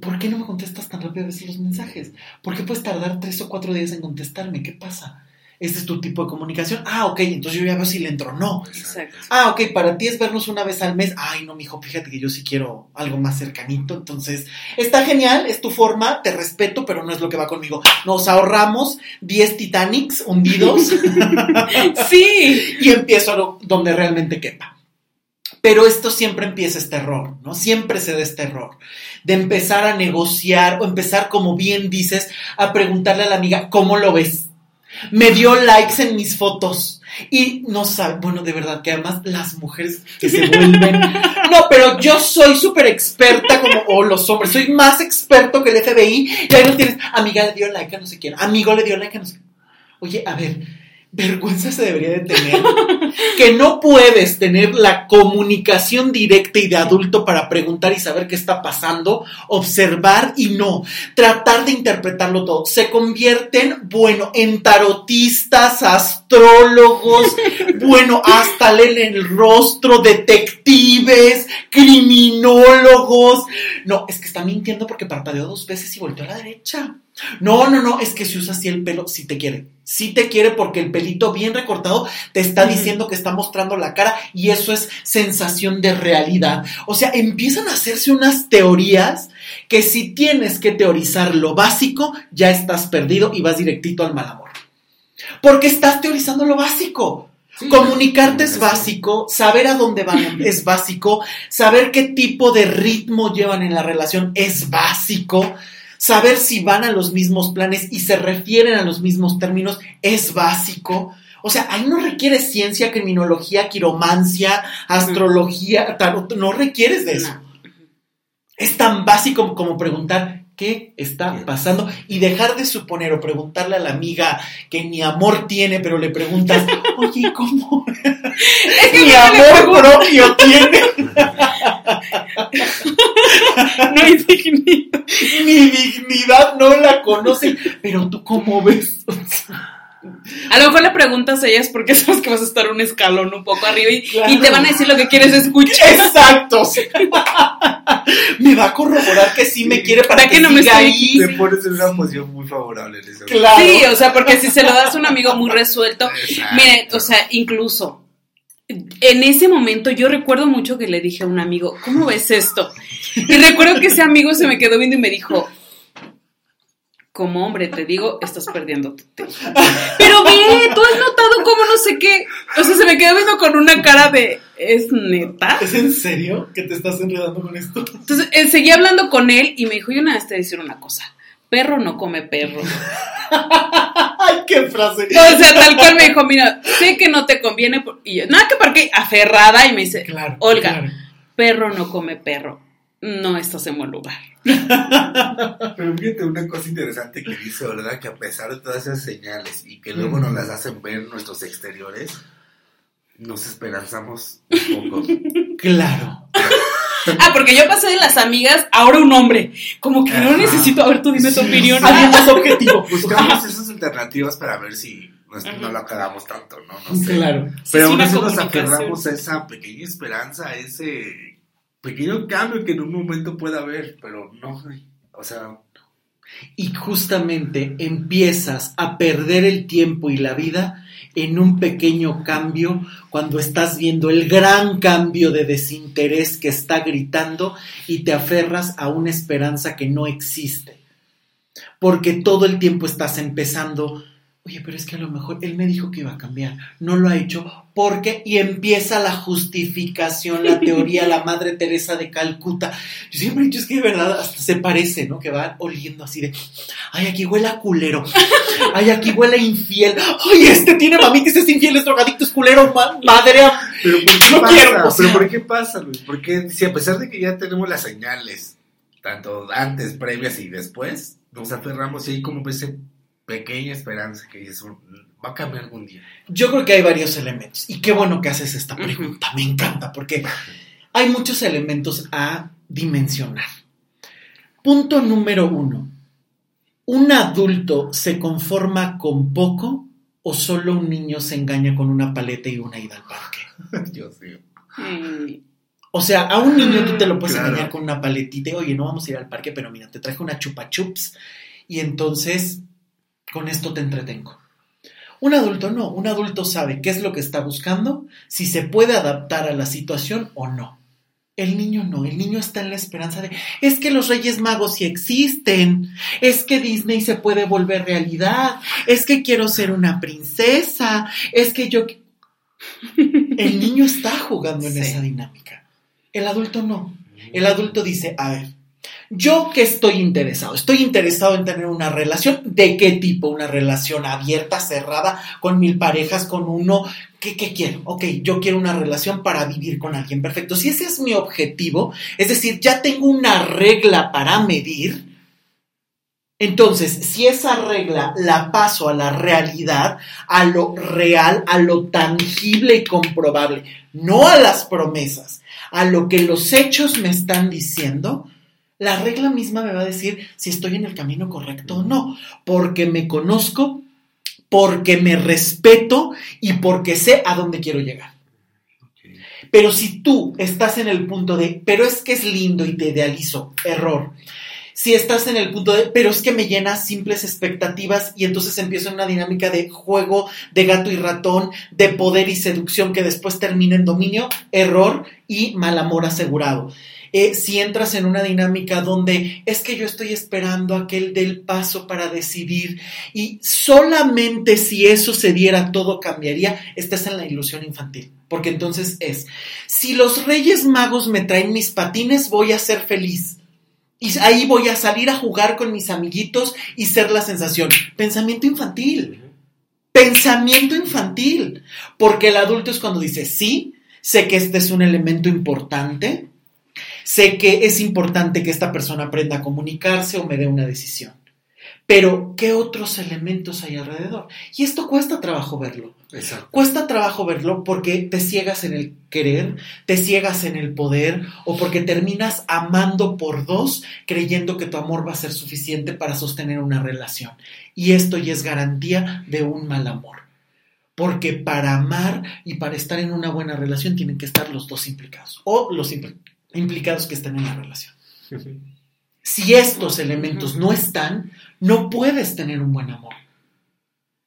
¿por qué no me contestas tan rápido a veces los mensajes? ¿Por qué puedes tardar tres o cuatro días en contestarme? ¿Qué pasa? Este es tu tipo de comunicación. Ah, ok, entonces yo ya veo si le entro o no. Exacto. Ah, ok, para ti es vernos una vez al mes. Ay, no, mijo, fíjate que yo sí quiero algo más cercanito. Entonces, está genial, es tu forma, te respeto, pero no es lo que va conmigo. Nos ahorramos 10 Titanics hundidos Sí. y empiezo a lo- donde realmente quepa. Pero esto siempre empieza este error, ¿no? Siempre se da este error de empezar a negociar o empezar, como bien dices, a preguntarle a la amiga, ¿cómo lo ves? Me dio likes en mis fotos y no sabe, bueno, de verdad que además las mujeres que se vuelven, no, pero yo soy súper experta como, o los hombres, soy más experto que el FBI y ahí no tienes, amiga le dio like a no sé quién, amigo le dio like a no sé quién. Oye, a ver, vergüenza se debería de tener que no puedes tener la comunicación directa y de adulto para preguntar y saber qué está pasando, observar y no, tratar de interpretarlo todo. Se convierten, bueno, en tarotistas, astrólogos, bueno, hasta leen el rostro, detectives, criminólogos. No, es que está mintiendo porque parpadeó dos veces y volteó a la derecha. No, no, no, es que si usa así el pelo, sí te quiere. Sí te quiere porque el pelito bien recortado te está diciendo que está mostrando la cara y eso es sensación de realidad. O sea, empiezan a hacerse unas teorías que si tienes que teorizar lo básico, ya estás perdido y vas directito al mal amor. Porque estás teorizando lo básico. Sí. Comunicarte es básico, saber a dónde van es básico, saber qué tipo de ritmo llevan en la relación es básico, saber si van a los mismos planes y se refieren a los mismos términos es básico. O sea, ahí no requiere ciencia, criminología, quiromancia, astrología, tarot, no requieres de eso. No. Es tan básico como preguntar qué está pasando y dejar de suponer o preguntarle a la amiga que ni amor tiene, pero le preguntas, oye, ¿cómo? Es que Ni amor propio tiene, No hay dignidad. ni dignidad no la conoce, pero tú cómo ves. A lo mejor le preguntas a ellas porque sabes que vas a estar un escalón un poco arriba y, Claro. y te van a decir lo que quieres escuchar. Exacto. me va a corroborar que sí me quiere para ¿Para que qué no me siga estoy- ahí. Te pones en una posición muy favorable en ese Claro. Sí, o sea, porque si se lo das a un amigo muy resuelto, Exacto. miren, o sea, incluso en ese momento yo recuerdo mucho que le dije a un amigo, ¿cómo ves esto? Y recuerdo que ese amigo se me quedó viendo y me dijo, como hombre te digo, estás perdiendo tu tiempo. Pero ve, tú has notado cómo no sé qué. O sea, se me quedó viendo con una cara de, ¿es neta? ¿Es en serio que te estás enredando con esto? Entonces eh, seguí hablando con él y me dijo, yo una vez te voy a decir una cosa, perro no come perro. Ay, qué frase. O sea, tal cual me dijo, mira, sé que no te conviene. por-". Y yo, nada que porque aferrada y me dice, Claro. Olga, claro. perro no come perro. No estás en buen lugar. Pero fíjate una cosa interesante que dice Olga, que a pesar de todas esas señales y que luego nos las hacen ver nuestros exteriores, nos esperanzamos un poco. Claro. Ah, porque yo pasé de las amigas, ahora un hombre. Como que no necesito, a ver, tú dime tu Sí, opinión. Alguien más objetivo. Buscamos esas alternativas para ver si no, no la cagamos tanto, ¿no? No sé. Claro. Pero aún así nos aferramos a esa pequeña esperanza, a ese pequeño cambio que en un momento pueda haber, pero no, o sea, Y justamente empiezas a perder el tiempo y la vida en un pequeño cambio cuando estás viendo el gran cambio de desinterés que está gritando y te aferras a una esperanza que no existe. Porque todo el tiempo estás empezando, oye, pero es que a lo mejor él me dijo que iba a cambiar, no lo ha hecho, porque y empieza la justificación, la teoría, la Madre Teresa de Calcuta. Yo siempre he dicho, es que de verdad hasta se parece, ¿no? Que van oliendo así de, ay, aquí huele a culero, ay, aquí huele a infiel, ay, este tiene mamita, este es infiel, es drogadicto, es culero, ma- madre, Pero ¿por qué No pasa? quiero, o sea- ¿Pero por qué pasa, Luis? Porque si a pesar de que ya tenemos las señales, tanto antes, previas y después, nos aferramos y hay como esa pequeña esperanza que eso va a cambiar algún día. Yo creo que hay varios elementos. Y qué bueno que haces esta pregunta. Me encanta porque hay muchos elementos a dimensionar. Punto número uno. ¿Un adulto se conforma con poco o solo un niño se engaña con una paleta y una ida al parque? Mío. Mm, O sea, a un niño tú te lo puedes Claro. engañar con una paletita. Oye, no vamos a ir al parque, pero mira, te traje una chupa chups y entonces con esto te entretengo. Un adulto no, un adulto sabe qué es lo que está buscando, si se puede adaptar a la situación o no. El niño no, el niño está en la esperanza de, es que los Reyes Magos sí existen, es que Disney se puede volver realidad, es que quiero ser una princesa, es que yo... El niño está jugando en Sí. esa dinámica. El adulto no. El adulto dice, a ver, yo que estoy interesado, estoy interesado en tener una relación, ¿de qué tipo? Una relación abierta, cerrada, con mil parejas, con uno, ¿qué, qué quiero? Ok, yo quiero una relación para vivir con alguien perfecto. Si ese es mi objetivo, es decir, ya tengo una regla para medir, entonces, si esa regla la paso a la realidad, a lo real, a lo tangible y comprobable, no a las promesas, a lo que los hechos me están diciendo, la regla misma me va a decir si estoy en el camino correcto o no, porque me conozco, porque me respeto y porque sé a dónde quiero llegar. Pero si tú estás en el punto de, pero es que es lindo y te idealizo, error. Si estás en el punto de, pero es que me llena simples expectativas y entonces empiezo en una dinámica de juego de gato y ratón, de poder y seducción que después termina en dominio, error y mal amor asegurado. Eh, si entras en una dinámica donde es que yo estoy esperando a que paso para decidir y solamente si eso se diera todo cambiaría, estás en la ilusión infantil. Porque entonces es, si los reyes magos me traen mis patines, voy a ser feliz. Y ahí voy a salir a jugar con mis amiguitos y ser la sensación. Pensamiento infantil. Pensamiento infantil. Porque el adulto es cuando dice, sí, sé que este es un elemento importante, sé que es importante que esta persona aprenda a comunicarse o me dé una decisión. Pero, ¿qué otros elementos hay alrededor? Y esto cuesta trabajo verlo. Exacto. Cuesta trabajo verlo porque te ciegas en el querer, te ciegas en el poder o porque terminas amando por dos creyendo que tu amor va a ser suficiente para sostener una relación. Y esto ya es garantía de un mal amor. Porque para amar y para estar en una buena relación tienen que estar los dos implicados o los impl- implicados que estén en la relación. Si estos elementos no están, no puedes tener un buen amor.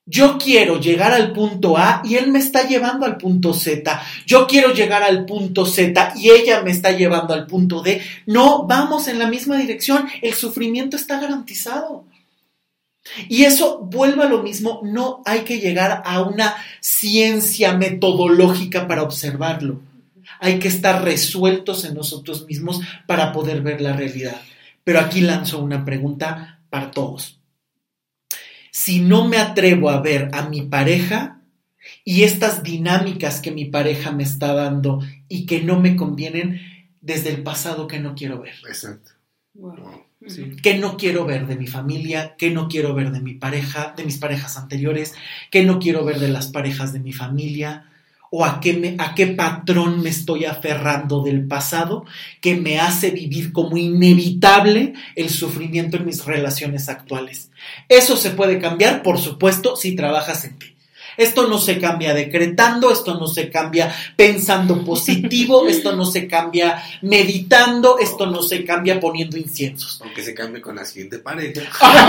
Yo quiero llegar al punto A y él me está llevando al punto Z. Yo quiero llegar al punto Z y ella me está llevando al punto D. No, vamos en la misma dirección. El sufrimiento está garantizado. Y eso vuelve a lo mismo. No hay que llegar a una ciencia metodológica para observarlo. Hay que estar resueltos en nosotros mismos para poder ver la realidad. Pero aquí lanzo una pregunta para todos si no me atrevo a ver a mi pareja y estas dinámicas que mi pareja me está dando y que no me convienen desde el pasado que no quiero ver, Exacto. wow. Sí. que no quiero ver de mi familia, que no quiero ver de mi pareja, de mis parejas anteriores, que no quiero ver de las parejas de mi familia, o a qué, me, a qué patrón me estoy aferrando del pasado que me hace vivir como inevitable el sufrimiento en mis relaciones actuales. Eso se puede cambiar, por supuesto, si trabajas en ti. Esto no se cambia decretando, esto no se cambia pensando positivo, esto no se cambia meditando, esto no se cambia poniendo inciensos. Aunque se cambie con la siguiente pareja.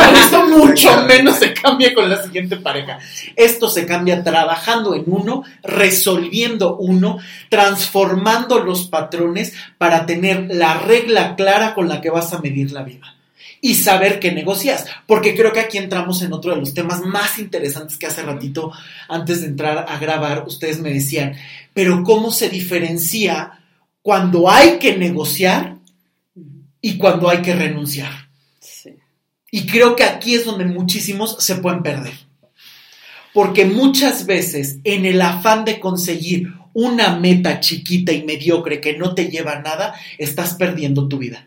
Esto mucho menos se cambia con la siguiente pareja. Esto se cambia trabajando en uno, resolviendo uno, transformando los patrones para tener la regla clara con la que vas a medir la vida. Y saber qué negocias, porque creo que aquí entramos en otro de los temas más interesantes que hace ratito, antes de entrar a grabar, ustedes me decían, pero ¿cómo se diferencia cuando hay que negociar y cuando hay que renunciar? Sí. Y creo que aquí es donde muchísimos se pueden perder. Porque muchas veces en el afán de conseguir una meta chiquita y mediocre que no te lleva a nada, estás perdiendo tu vida.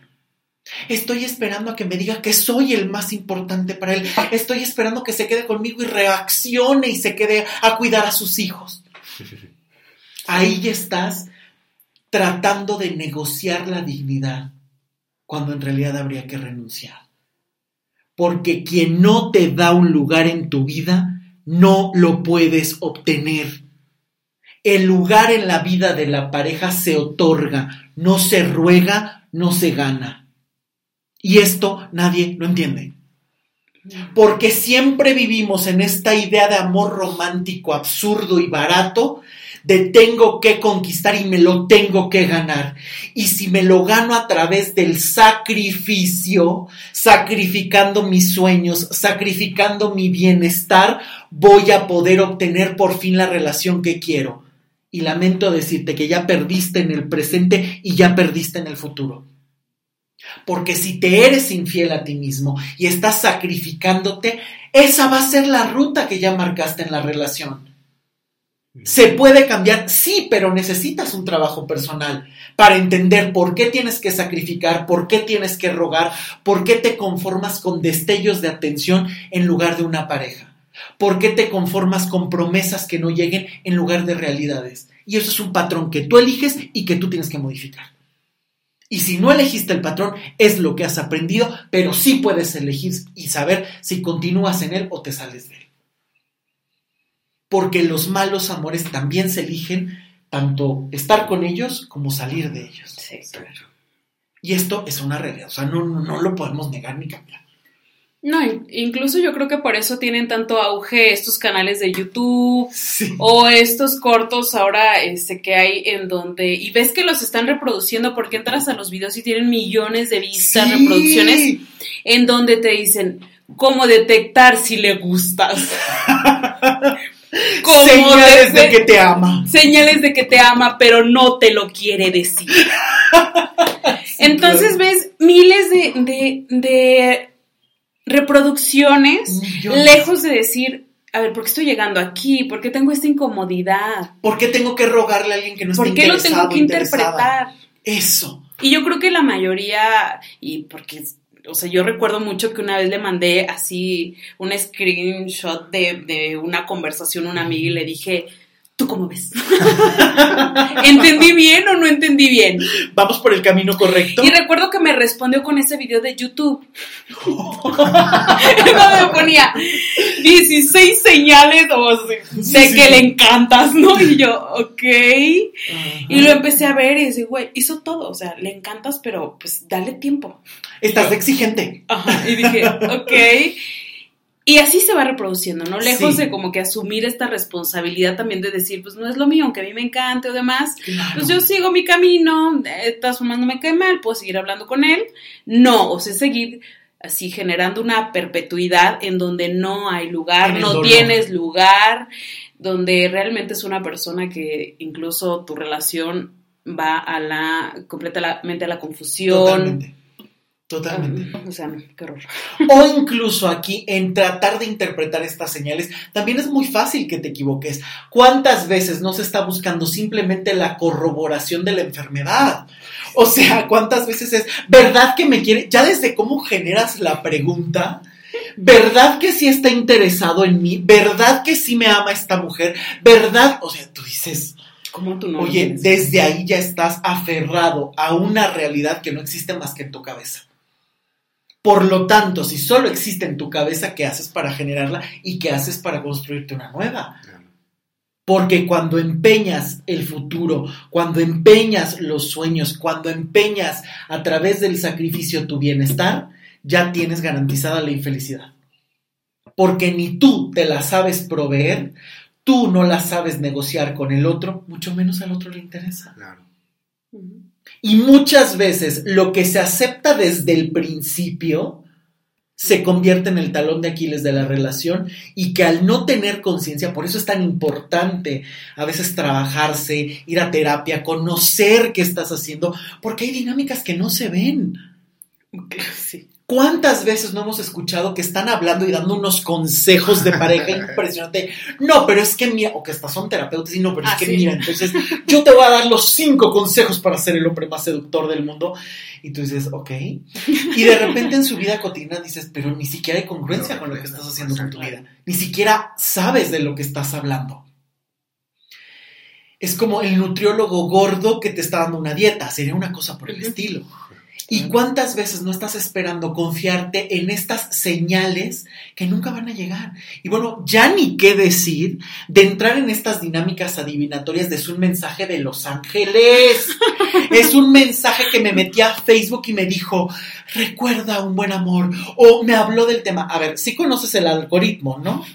Estoy esperando a que me diga que soy el más importante para él. Estoy esperando que se quede conmigo y reaccione y se quede a cuidar a sus hijos. Ahí estás tratando de negociar la dignidad cuando en realidad habría que renunciar. Porque quien no te da un lugar en tu vida, no lo puedes obtener. El lugar en la vida de la pareja se otorga, no se ruega, no se gana. Y esto nadie lo entiende. Porque siempre vivimos en esta idea de amor romántico absurdo y barato de tengo que conquistar y me lo tengo que ganar. Y si me lo gano a través del sacrificio, sacrificando mis sueños, sacrificando mi bienestar, voy a poder obtener por fin la relación que quiero. Y lamento decirte que ya perdiste en el presente y ya perdiste en el futuro. Porque si te eres infiel a ti mismo y estás sacrificándote, esa va a ser la ruta que ya marcaste en la relación. Se puede cambiar, sí, pero necesitas un trabajo personal para entender por qué tienes que sacrificar, por qué tienes que rogar, por qué te conformas con destellos de atención en lugar de una pareja, por qué te conformas con promesas que no lleguen en lugar de realidades. Y eso es un patrón que tú eliges y que tú tienes que modificar. Y si no elegiste el patrón, es lo que has aprendido, pero sí puedes elegir y saber si continúas en él o te sales de él porque los malos amores también se eligen tanto estar con ellos como salir de ellos. Sí, claro. Y esto es una realidad, o sea, no, no, lo podemos negar ni cambiar. No, incluso yo creo que por eso tienen tanto auge estos canales de YouTube o estos cortos ahora este, que hay en donde, y ves que los están reproduciendo porque entras a los videos y tienen millones de vistas, reproducciones, en donde te dicen cómo detectar si le gustas. señales de, que te ama. Señales de que te ama, pero no te lo quiere decir. Entonces ves miles de, reproducciones, lejos de decir, a ver, ¿por qué estoy llegando aquí? ¿Por qué tengo esta incomodidad? ¿Por qué tengo que rogarle a alguien que no está ¿Por qué lo tengo que interpretar? Eso. Y yo creo que la mayoría, y porque o sea, yo recuerdo mucho que una vez le mandé así un screenshot de, de una conversación a una amiga y le dije, ¿tú cómo ves? ¿Entendí bien o no entendí bien? Vamos por el camino correcto. Y recuerdo que me respondió con ese video de YouTube. me ponía 16 señales de que le encantas, ¿no? Y yo, ok. Y lo empecé a ver y dije, güey, hizo todo. O sea, le encantas, pero pues dale tiempo. Estás exigente. Ajá. Y dije, ok. Y así se va reproduciendo, ¿no? Lejos de como que asumir esta responsabilidad también de decir, pues no es lo mío, aunque a mí me encante o demás, pues yo sigo mi camino, esta suma no me cae mal, puedo seguir hablando con él. No, o sea, seguir así generando una perpetuidad en donde no hay lugar, no tienes lugar, donde realmente es una persona que incluso tu relación va a la completamente a la confusión. Totalmente. O sea, qué horror. O incluso aquí, en tratar de interpretar estas señales, también es muy fácil que te equivoques. ¿Cuántas veces no se está buscando simplemente la corroboración de la enfermedad? O sea, ¿cuántas veces es, verdad que me quiere? Ya desde cómo generas la pregunta, ¿verdad que sí está interesado en mí? ¿Verdad que sí me ama esta mujer? ¿Verdad? O sea, tú dices... ¿Cómo tú no Oye, desde ahí ya estás aferrado a una realidad que no existe más que en tu cabeza. Por lo tanto, si solo existe en tu cabeza, ¿qué haces para generarla y qué haces para construirte una nueva? Porque cuando empeñas el futuro, cuando empeñas los sueños, cuando empeñas a través del sacrificio tu bienestar, ya tienes garantizada la infelicidad. Porque ni tú te la sabes proveer, tú no la sabes negociar con el otro, mucho menos al otro le interesa. Claro. Y muchas veces lo que se acepta desde el principio se convierte en el talón de Aquiles de la relación y que al no tener conciencia, por eso es tan importante a veces trabajarse, ir a terapia, conocer qué estás haciendo, porque hay dinámicas que no se ven. Sí. ¿Cuántas veces no hemos escuchado que están hablando y dando unos consejos de pareja impresionante? No, pero es que mira, o que hasta son terapeutas y no, pero es Ah, que sí. mira, entonces yo te voy a dar los cinco consejos para ser el hombre más seductor del mundo. Y tú dices, ok. Y de repente en su vida cotidiana dices, pero ni siquiera hay congruencia con lo que estás haciendo con tu vida. Ni siquiera sabes de lo que estás hablando. Es como el nutriólogo gordo que te está dando una dieta, sería una cosa por el estilo. ¿Y cuántas veces no estás esperando confiarte en estas señales que nunca van a llegar? Y bueno, ya ni qué decir de entrar en estas dinámicas adivinatorias de es un mensaje de Los Ángeles. es un mensaje que me metí a Facebook y me dijo, recuerda un buen amor. O me habló del tema. A ver, sí conoces el algoritmo, ¿no?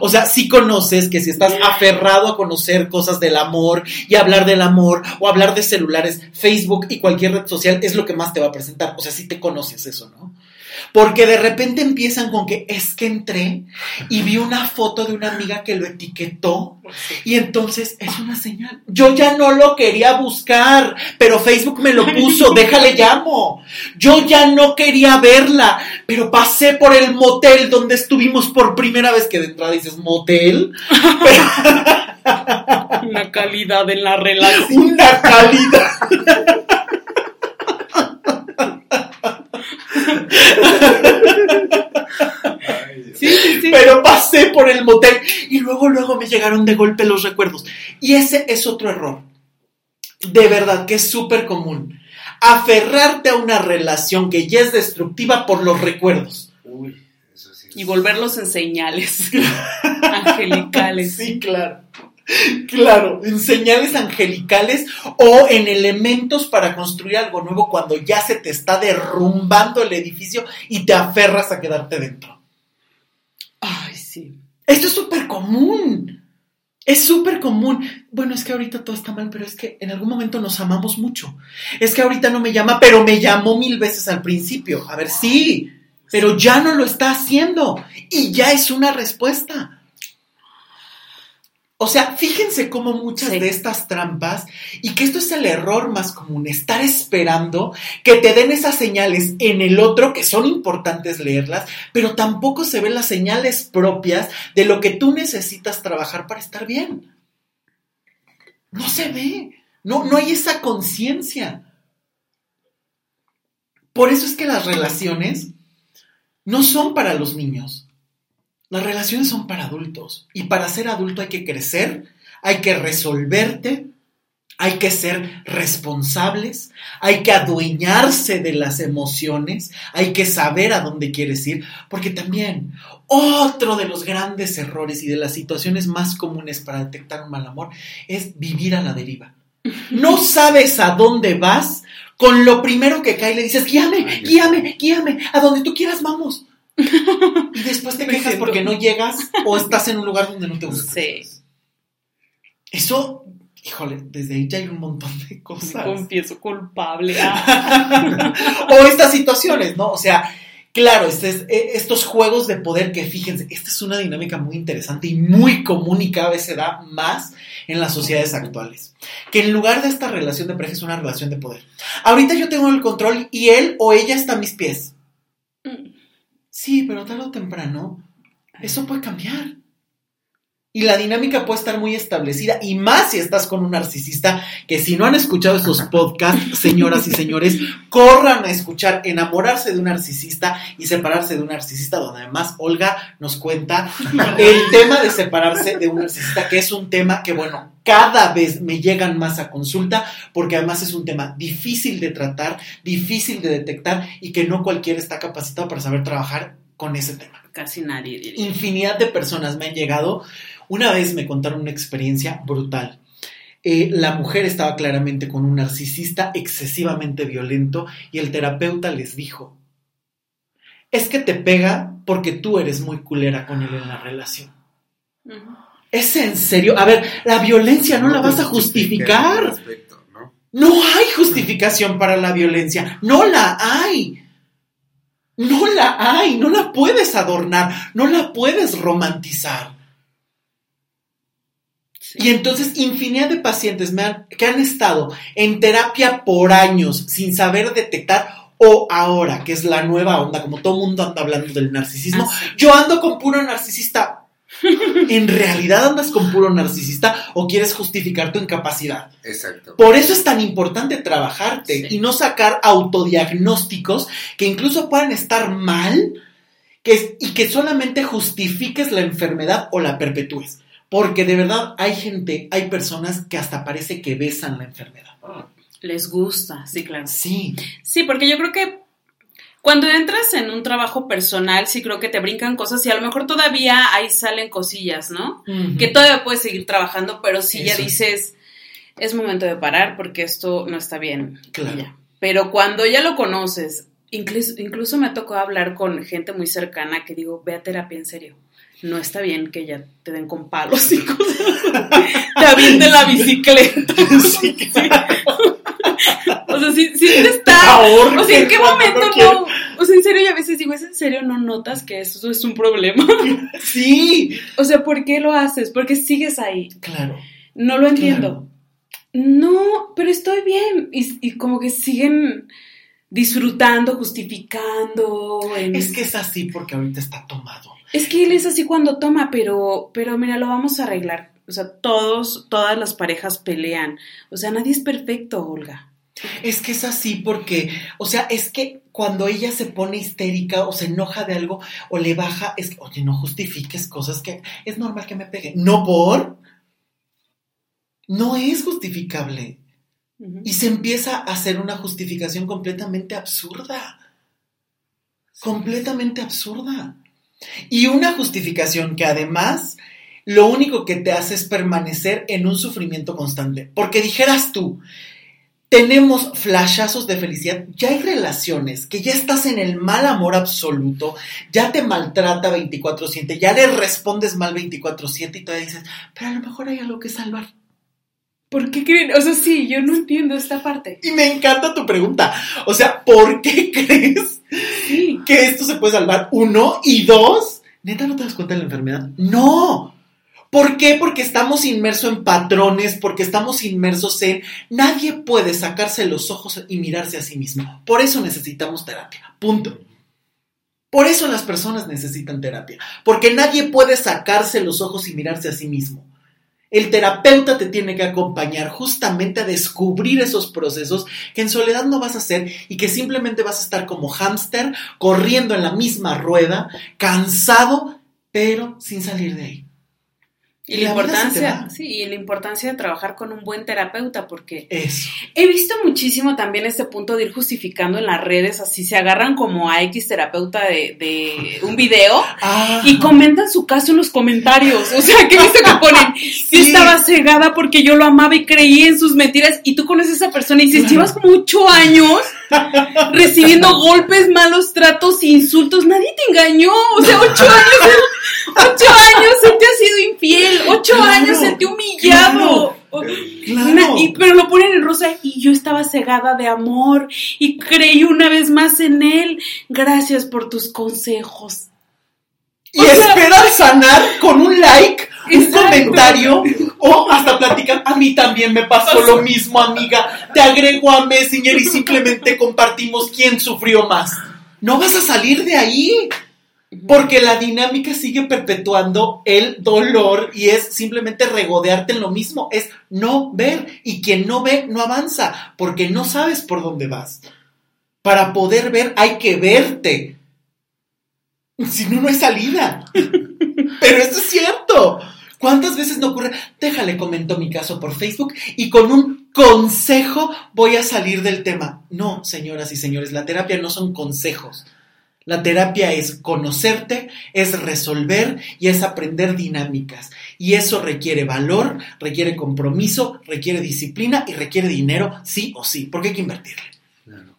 O sea, sí conoces que si estás aferrado a conocer cosas del amor y hablar del amor o hablar de celulares, Facebook y cualquier red social es lo que más te va a presentar. O sea, sí te conoces eso, ¿no? Porque de repente empiezan con que es que entré y vi una foto de una amiga que lo etiquetó y entonces es una señal. Yo ya no lo quería buscar, pero Facebook me lo puso, déjale llamo. Yo ya no quería verla, pero pasé por el motel donde estuvimos por primera vez que de entrada dices motel. Una calidad en la relación. Una calidad. Sí, sí, sí. Pero pasé por el motel y luego, luego me llegaron de golpe los recuerdos. Y ese es otro error. De verdad que es súper común. Aferrarte a una relación que ya es destructiva por los recuerdos. Uy, eso sí. es- Y volverlos en señales angelicales. Sí, claro. Claro, en señales angelicales o en elementos para construir algo nuevo cuando ya se te está derrumbando el edificio y te aferras a quedarte dentro. Ay, sí. Esto es súper común. Es súper común. Bueno, es que ahorita todo está mal, pero es que en algún momento nos amamos mucho. Es que ahorita no me llama, pero me llamó mil veces al principio. A ver, sí, pero ya no lo está haciendo. Y ya es una respuesta. O sea, fíjense cómo muchas Sí. de estas trampas, y que esto es el error más común, estar esperando que te den esas señales en el otro, que son importantes leerlas, pero tampoco se ven las señales propias de lo que tú necesitas trabajar para estar bien. No se ve, no, no hay esa conciencia. Por eso es que las relaciones no son para los niños. Las relaciones son para adultos. Y para ser adulto hay que crecer, hay que resolverte, hay que ser responsables, hay que adueñarse de las emociones, hay que saber a dónde quieres ir, porque también otro de los grandes errores y de las situaciones más comunes para detectar un mal amor es vivir a la deriva. No sabes a dónde vas, con lo primero que cae le dices, guíame, guíame, guíame, a donde tú quieras vamos. Y después te Me quejas porque no llegas o estás en un lugar donde no te gusta. Sí. Eso, híjole, desde ahí ya hay un montón de Me cosas. confieso culpable. Ah, o estas situaciones, ¿no? O sea, claro, este es- eh, estos juegos de poder que fíjense, esta es una dinámica muy interesante y muy común y cada vez se da más en las sociedades actuales. Que en lugar de esta relación de pareja es una relación de poder. Ahorita yo tengo el control y él o ella está a mis pies. Sí, pero tarde o temprano eso puede cambiar. Y la dinámica puede estar muy establecida, y más si estás con un narcisista, que si no han escuchado estos podcasts, señoras y señores, corran a escuchar Enamorarse de un narcisista y Separarse de un narcisista, donde además Olga nos cuenta el tema de separarse de un narcisista, que es un tema que, bueno, cada vez me llegan más a consulta, porque además es un tema difícil de tratar, difícil de detectar, y que no cualquiera está capacitado para saber trabajar con ese tema casi nadie diría. infinidad de personas me han llegado. Una vez me contaron una experiencia brutal. Eh, la mujer estaba claramente con un narcisista excesivamente violento y el terapeuta les dijo, es que te pega porque tú eres muy culera con él en la relación. ¿Es en serio? A ver, la violencia no, la vas a justifica justificar. al respecto, ¿no? No hay justificación para la violencia. No la hay. No la hay. No la puedes adornar. No la puedes romantizar. Sí. Y entonces infinidad de pacientes me han- que han estado en terapia por años sin saber detectar O ahora, que es la nueva onda, como todo mundo anda hablando del narcisismo, Ah, sí. yo ando con puro narcisista. ¿En realidad andas con puro narcisista o quieres justificar tu incapacidad? Exacto. Por eso es tan importante trabajarte Sí. y no sacar autodiagnósticos que incluso puedan estar mal que, y que solamente justifiques la enfermedad o la perpetúes. Porque de verdad hay gente, hay personas que hasta parece que besan la enfermedad. Les gusta, sí, claro. Sí, Sí, porque yo creo que cuando entras en un trabajo personal, sí creo que te brincan cosas y a lo mejor todavía ahí salen cosillas, ¿no? Que todavía puedes seguir trabajando, pero sí ya dices, es momento de parar porque esto no está bien. Claro. Ya. Pero cuando ya lo conoces, incluso, incluso me tocó hablar con gente muy cercana que digo, ve a terapia en serio. No está bien que ya te den con palos y cosas. te avienten la bicicleta. Sí, O sea, sí, sí te está. O sea, ¿en qué momento no? O sea, en serio, y a veces digo, ¿es en serio no notas que eso es un problema? sí, O sea, ¿por qué lo haces? ¿Por qué sigues ahí? claro. No lo entiendo. No, pero estoy bien. Y, y como que siguen disfrutando, justificando. en- Es que es así porque ahorita está tomado. Es que él es así cuando toma, pero, pero mira, lo vamos a arreglar. O sea, todos, todas las parejas pelean. O sea, nadie es perfecto, Olga. Es que es así porque, o sea, es que cuando ella se pone histérica o se enoja de algo o le baja, es que, oye, no justifiques cosas que es normal que me pegue. No por. No es justificable. Y se empieza a hacer una justificación completamente absurda. Completamente absurda. Y una justificación que además lo único que te hace es permanecer en un sufrimiento constante. Porque dijeras tú, tenemos flashazos de felicidad, ya hay relaciones, que ya estás en el mal amor absoluto, ya te maltrata 24/7, ya le respondes mal 24/7 y todavía dices, pero a lo mejor hay algo que salvar. ¿Por qué creen? O sea, sí, yo no entiendo esta parte. Y me encanta tu pregunta. O sea, ¿por qué crees Sí. que esto se puede salvar? Uno y dos, ¿neta no te das cuenta de la enfermedad? No. ¿Por qué? Porque estamos inmersos en patrones, porque estamos inmersos en... Nadie puede sacarse los ojos y mirarse a sí mismo. Por eso necesitamos terapia. Punto. Por eso las personas necesitan terapia. Porque nadie puede sacarse los ojos y mirarse a sí mismo. El terapeuta te tiene que acompañar justamente a descubrir esos procesos que en soledad no vas a hacer y que simplemente vas a estar como hámster corriendo en la misma rueda, cansado, pero sin salir de ahí. Y la importancia, sí, y la importancia de trabajar con un buen terapeuta, porque Eso. he visto muchísimo también este punto de ir justificando en las redes, así se agarran como a X terapeuta de, de un video Ah, y comentan su caso en los comentarios. O sea, que visto que ponen, yo estaba cegada porque yo lo amaba y creí en sus mentiras, y tú conoces a esa persona y dices, Claro. llevas como ocho años recibiendo golpes, malos tratos, insultos, nadie te engañó. O sea, ocho años, ocho años él te ha sido infiel, ocho Claro, años ha humillado. Claro. Y- pero lo ponen en rosa y yo estaba cegada de amor y creí una vez más en él. Gracias por tus consejos. y o sea- sanar con un like, un comentario o hasta platicar. A mí también me pasó lo mismo, amiga. Te agrego a Messenger y simplemente compartimos quién sufrió más. No vas a salir de ahí. Porque la dinámica sigue perpetuando el dolor y es simplemente regodearte en lo mismo, es no ver y quien no ve no avanza porque no sabes por dónde vas. Para poder ver hay que verte. Si no, no hay salida. Pero esto es cierto. ¿Cuántas veces no ocurre? Déjale, comento mi caso por Facebook y con un consejo voy a salir del tema. No, señoras y señores, la terapia no son consejos. La terapia es conocerte, es resolver y es aprender dinámicas. Y eso requiere valor, requiere compromiso, requiere disciplina y requiere dinero, sí o sí, porque hay que invertirle. Claro.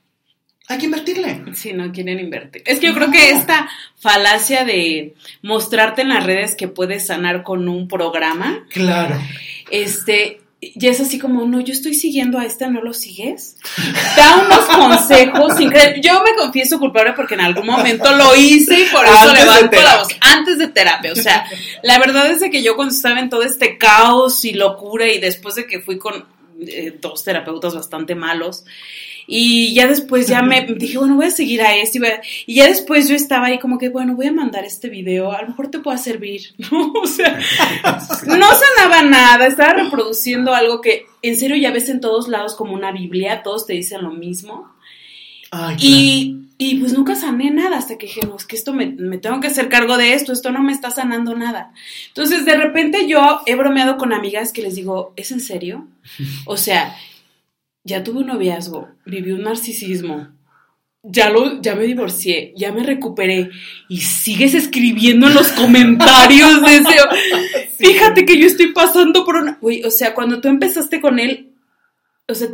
Hay que invertirle. Si no quieren invertir. Es que yo creo que esta falacia de mostrarte en las redes que puedes sanar con un programa, Claro. este, ya es así como, no, yo estoy siguiendo a este, ¿no lo sigues? Da unos consejos increíbles. Yo me confieso culpable porque en algún momento lo hice y por eso Antes levanto la voz. Antes de terapia. O sea, la verdad es de que yo cuando estaba en todo este caos y locura y después de que fui con eh, dos terapeutas bastante malos. Y ya después ya me dije, bueno, voy a seguir a este. Y, ya después yo estaba ahí como que, bueno, voy a mandar este video, a lo mejor te pueda servir, ¿no? O sea, no sanaba nada, estaba reproduciendo algo que en serio ya ves en todos lados como una Biblia, todos te dicen lo mismo. y, y, pues nunca sané nada hasta que dije, no, es que esto me, me, tengo que hacer cargo de esto, esto no me está sanando nada. Entonces, de repente yo he bromeado con amigas que les digo, ¿es en serio? O sea, ya tuve un noviazgo, viví un narcisismo, ya, lo, ya me divorcié, ya me recuperé y sigues escribiendo en los comentarios de ese... Fíjate que yo estoy pasando por una... Uy, o sea, cuando tú empezaste con él, o sea,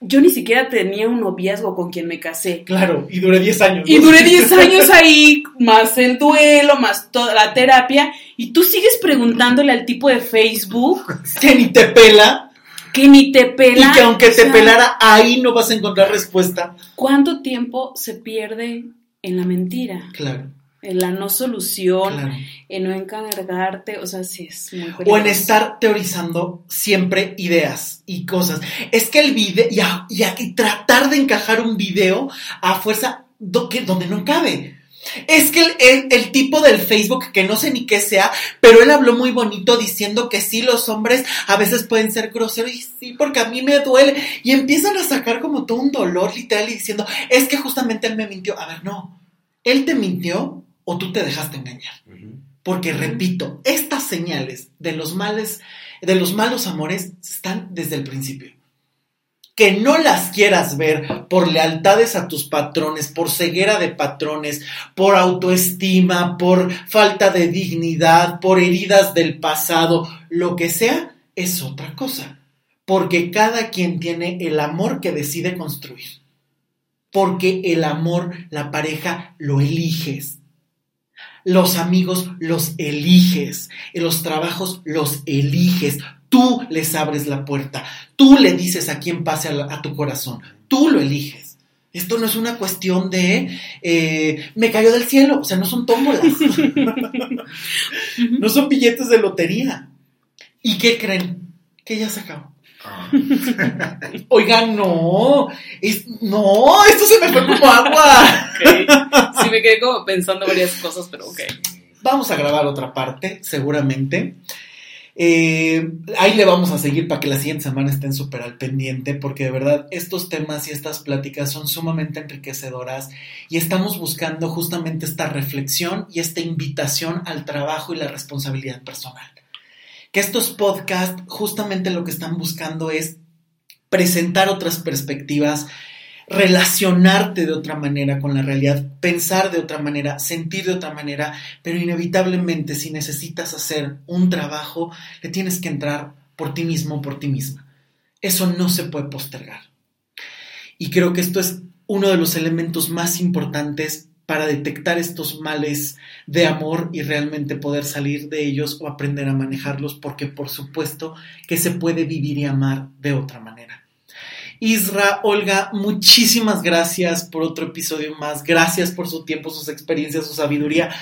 yo ni siquiera tenía un noviazgo con quien me casé. Claro, y duré 10 años. Y duré 10 años ahí, más el duelo, más toda la terapia, y tú sigues preguntándole al tipo de Facebook... Que ni te pela que ni te pela. Y que aunque te pelara, ahí no vas a encontrar respuesta. ¿Cuánto tiempo se pierde en la mentira? Claro. En la no solución, en no encargarte, o sea, sí es muy O en estar teorizando siempre ideas y cosas. Es que el video, y, y tratar de encajar un video a fuerza donde no cabe. Es que el, tipo del Facebook, que no sé ni qué sea, pero él habló muy bonito diciendo que sí, los hombres a veces pueden ser groseros y sí, porque a mí me duele. Y empiezan a sacar como todo un dolor literal y diciendo, es que justamente él me mintió. A ver, no, él te mintió o tú te dejaste engañar. Porque repito, estas señales de los males, de los malos amores están desde el principio que no las quieras ver por lealtades a tus patrones, por ceguera de patrones, por autoestima, por falta de dignidad, por heridas del pasado, lo que sea, es otra cosa. Porque cada quien tiene el amor que decide construir. Porque el amor, la pareja, lo eliges. Los amigos los eliges. Los trabajos los eliges. Tú les abres la puerta, tú le dices a quién pase a, tu corazón, tú lo eliges. Esto no es una cuestión de eh, me cayó del cielo, o sea, no son tómbolas, no son billetes de lotería. ¿Y qué creen? Que ya se acabó. Ah. Oigan, no, no, esto se me fue como agua. Sí, me quedé como pensando varias cosas, pero ok. Vamos a grabar otra parte, seguramente. Eh, ahí le vamos a seguir para que la siguiente semana estén súper al pendiente, porque de verdad estos temas y estas pláticas son sumamente enriquecedoras y estamos buscando justamente esta reflexión y esta invitación al trabajo y la responsabilidad personal. Que estos podcasts justamente lo que están buscando es presentar otras perspectivas, relacionarte de otra manera con la realidad, pensar de otra manera, sentir de otra manera, pero inevitablemente si necesitas hacer un trabajo, le tienes que entrar por ti mismo, por ti misma. Eso no se puede postergar. Y creo que esto es uno de los elementos más importantes para detectar estos males de amor y realmente poder salir de ellos o aprender a manejarlos, porque por supuesto que se puede vivir y amar de otra manera. Isra, Olga, muchísimas gracias por otro episodio más. Gracias por su tiempo, sus experiencias, su sabiduría,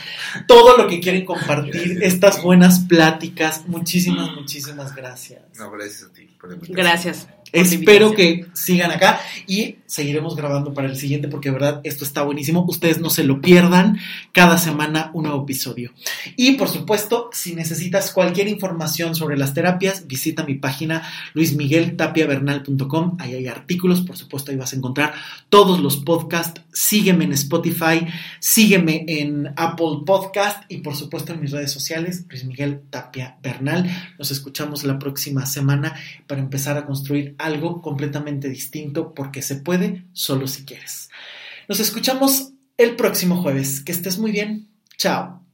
todo lo que quieren compartir, estas buenas pláticas. Muchísimas, muchísimas gracias. No, gracias a ti por Gracias. Espero que sigan acá y seguiremos grabando para el siguiente porque de verdad esto está buenísimo. Ustedes no se lo pierdan. Cada semana un nuevo episodio. Y por supuesto, si necesitas cualquier información sobre las terapias, visita mi página luismigueltapiavernal.com. Ahí hay artículos, por supuesto, ahí vas a encontrar todos los podcasts. Sígueme en Spotify, sígueme en Apple Podcast y por supuesto en mis redes sociales, Luis Miguel Tapia Bernal. Nos escuchamos la próxima semana para empezar a construir algo completamente distinto porque se puede solo si quieres. Nos escuchamos el próximo jueves. Que estés muy bien. Chao.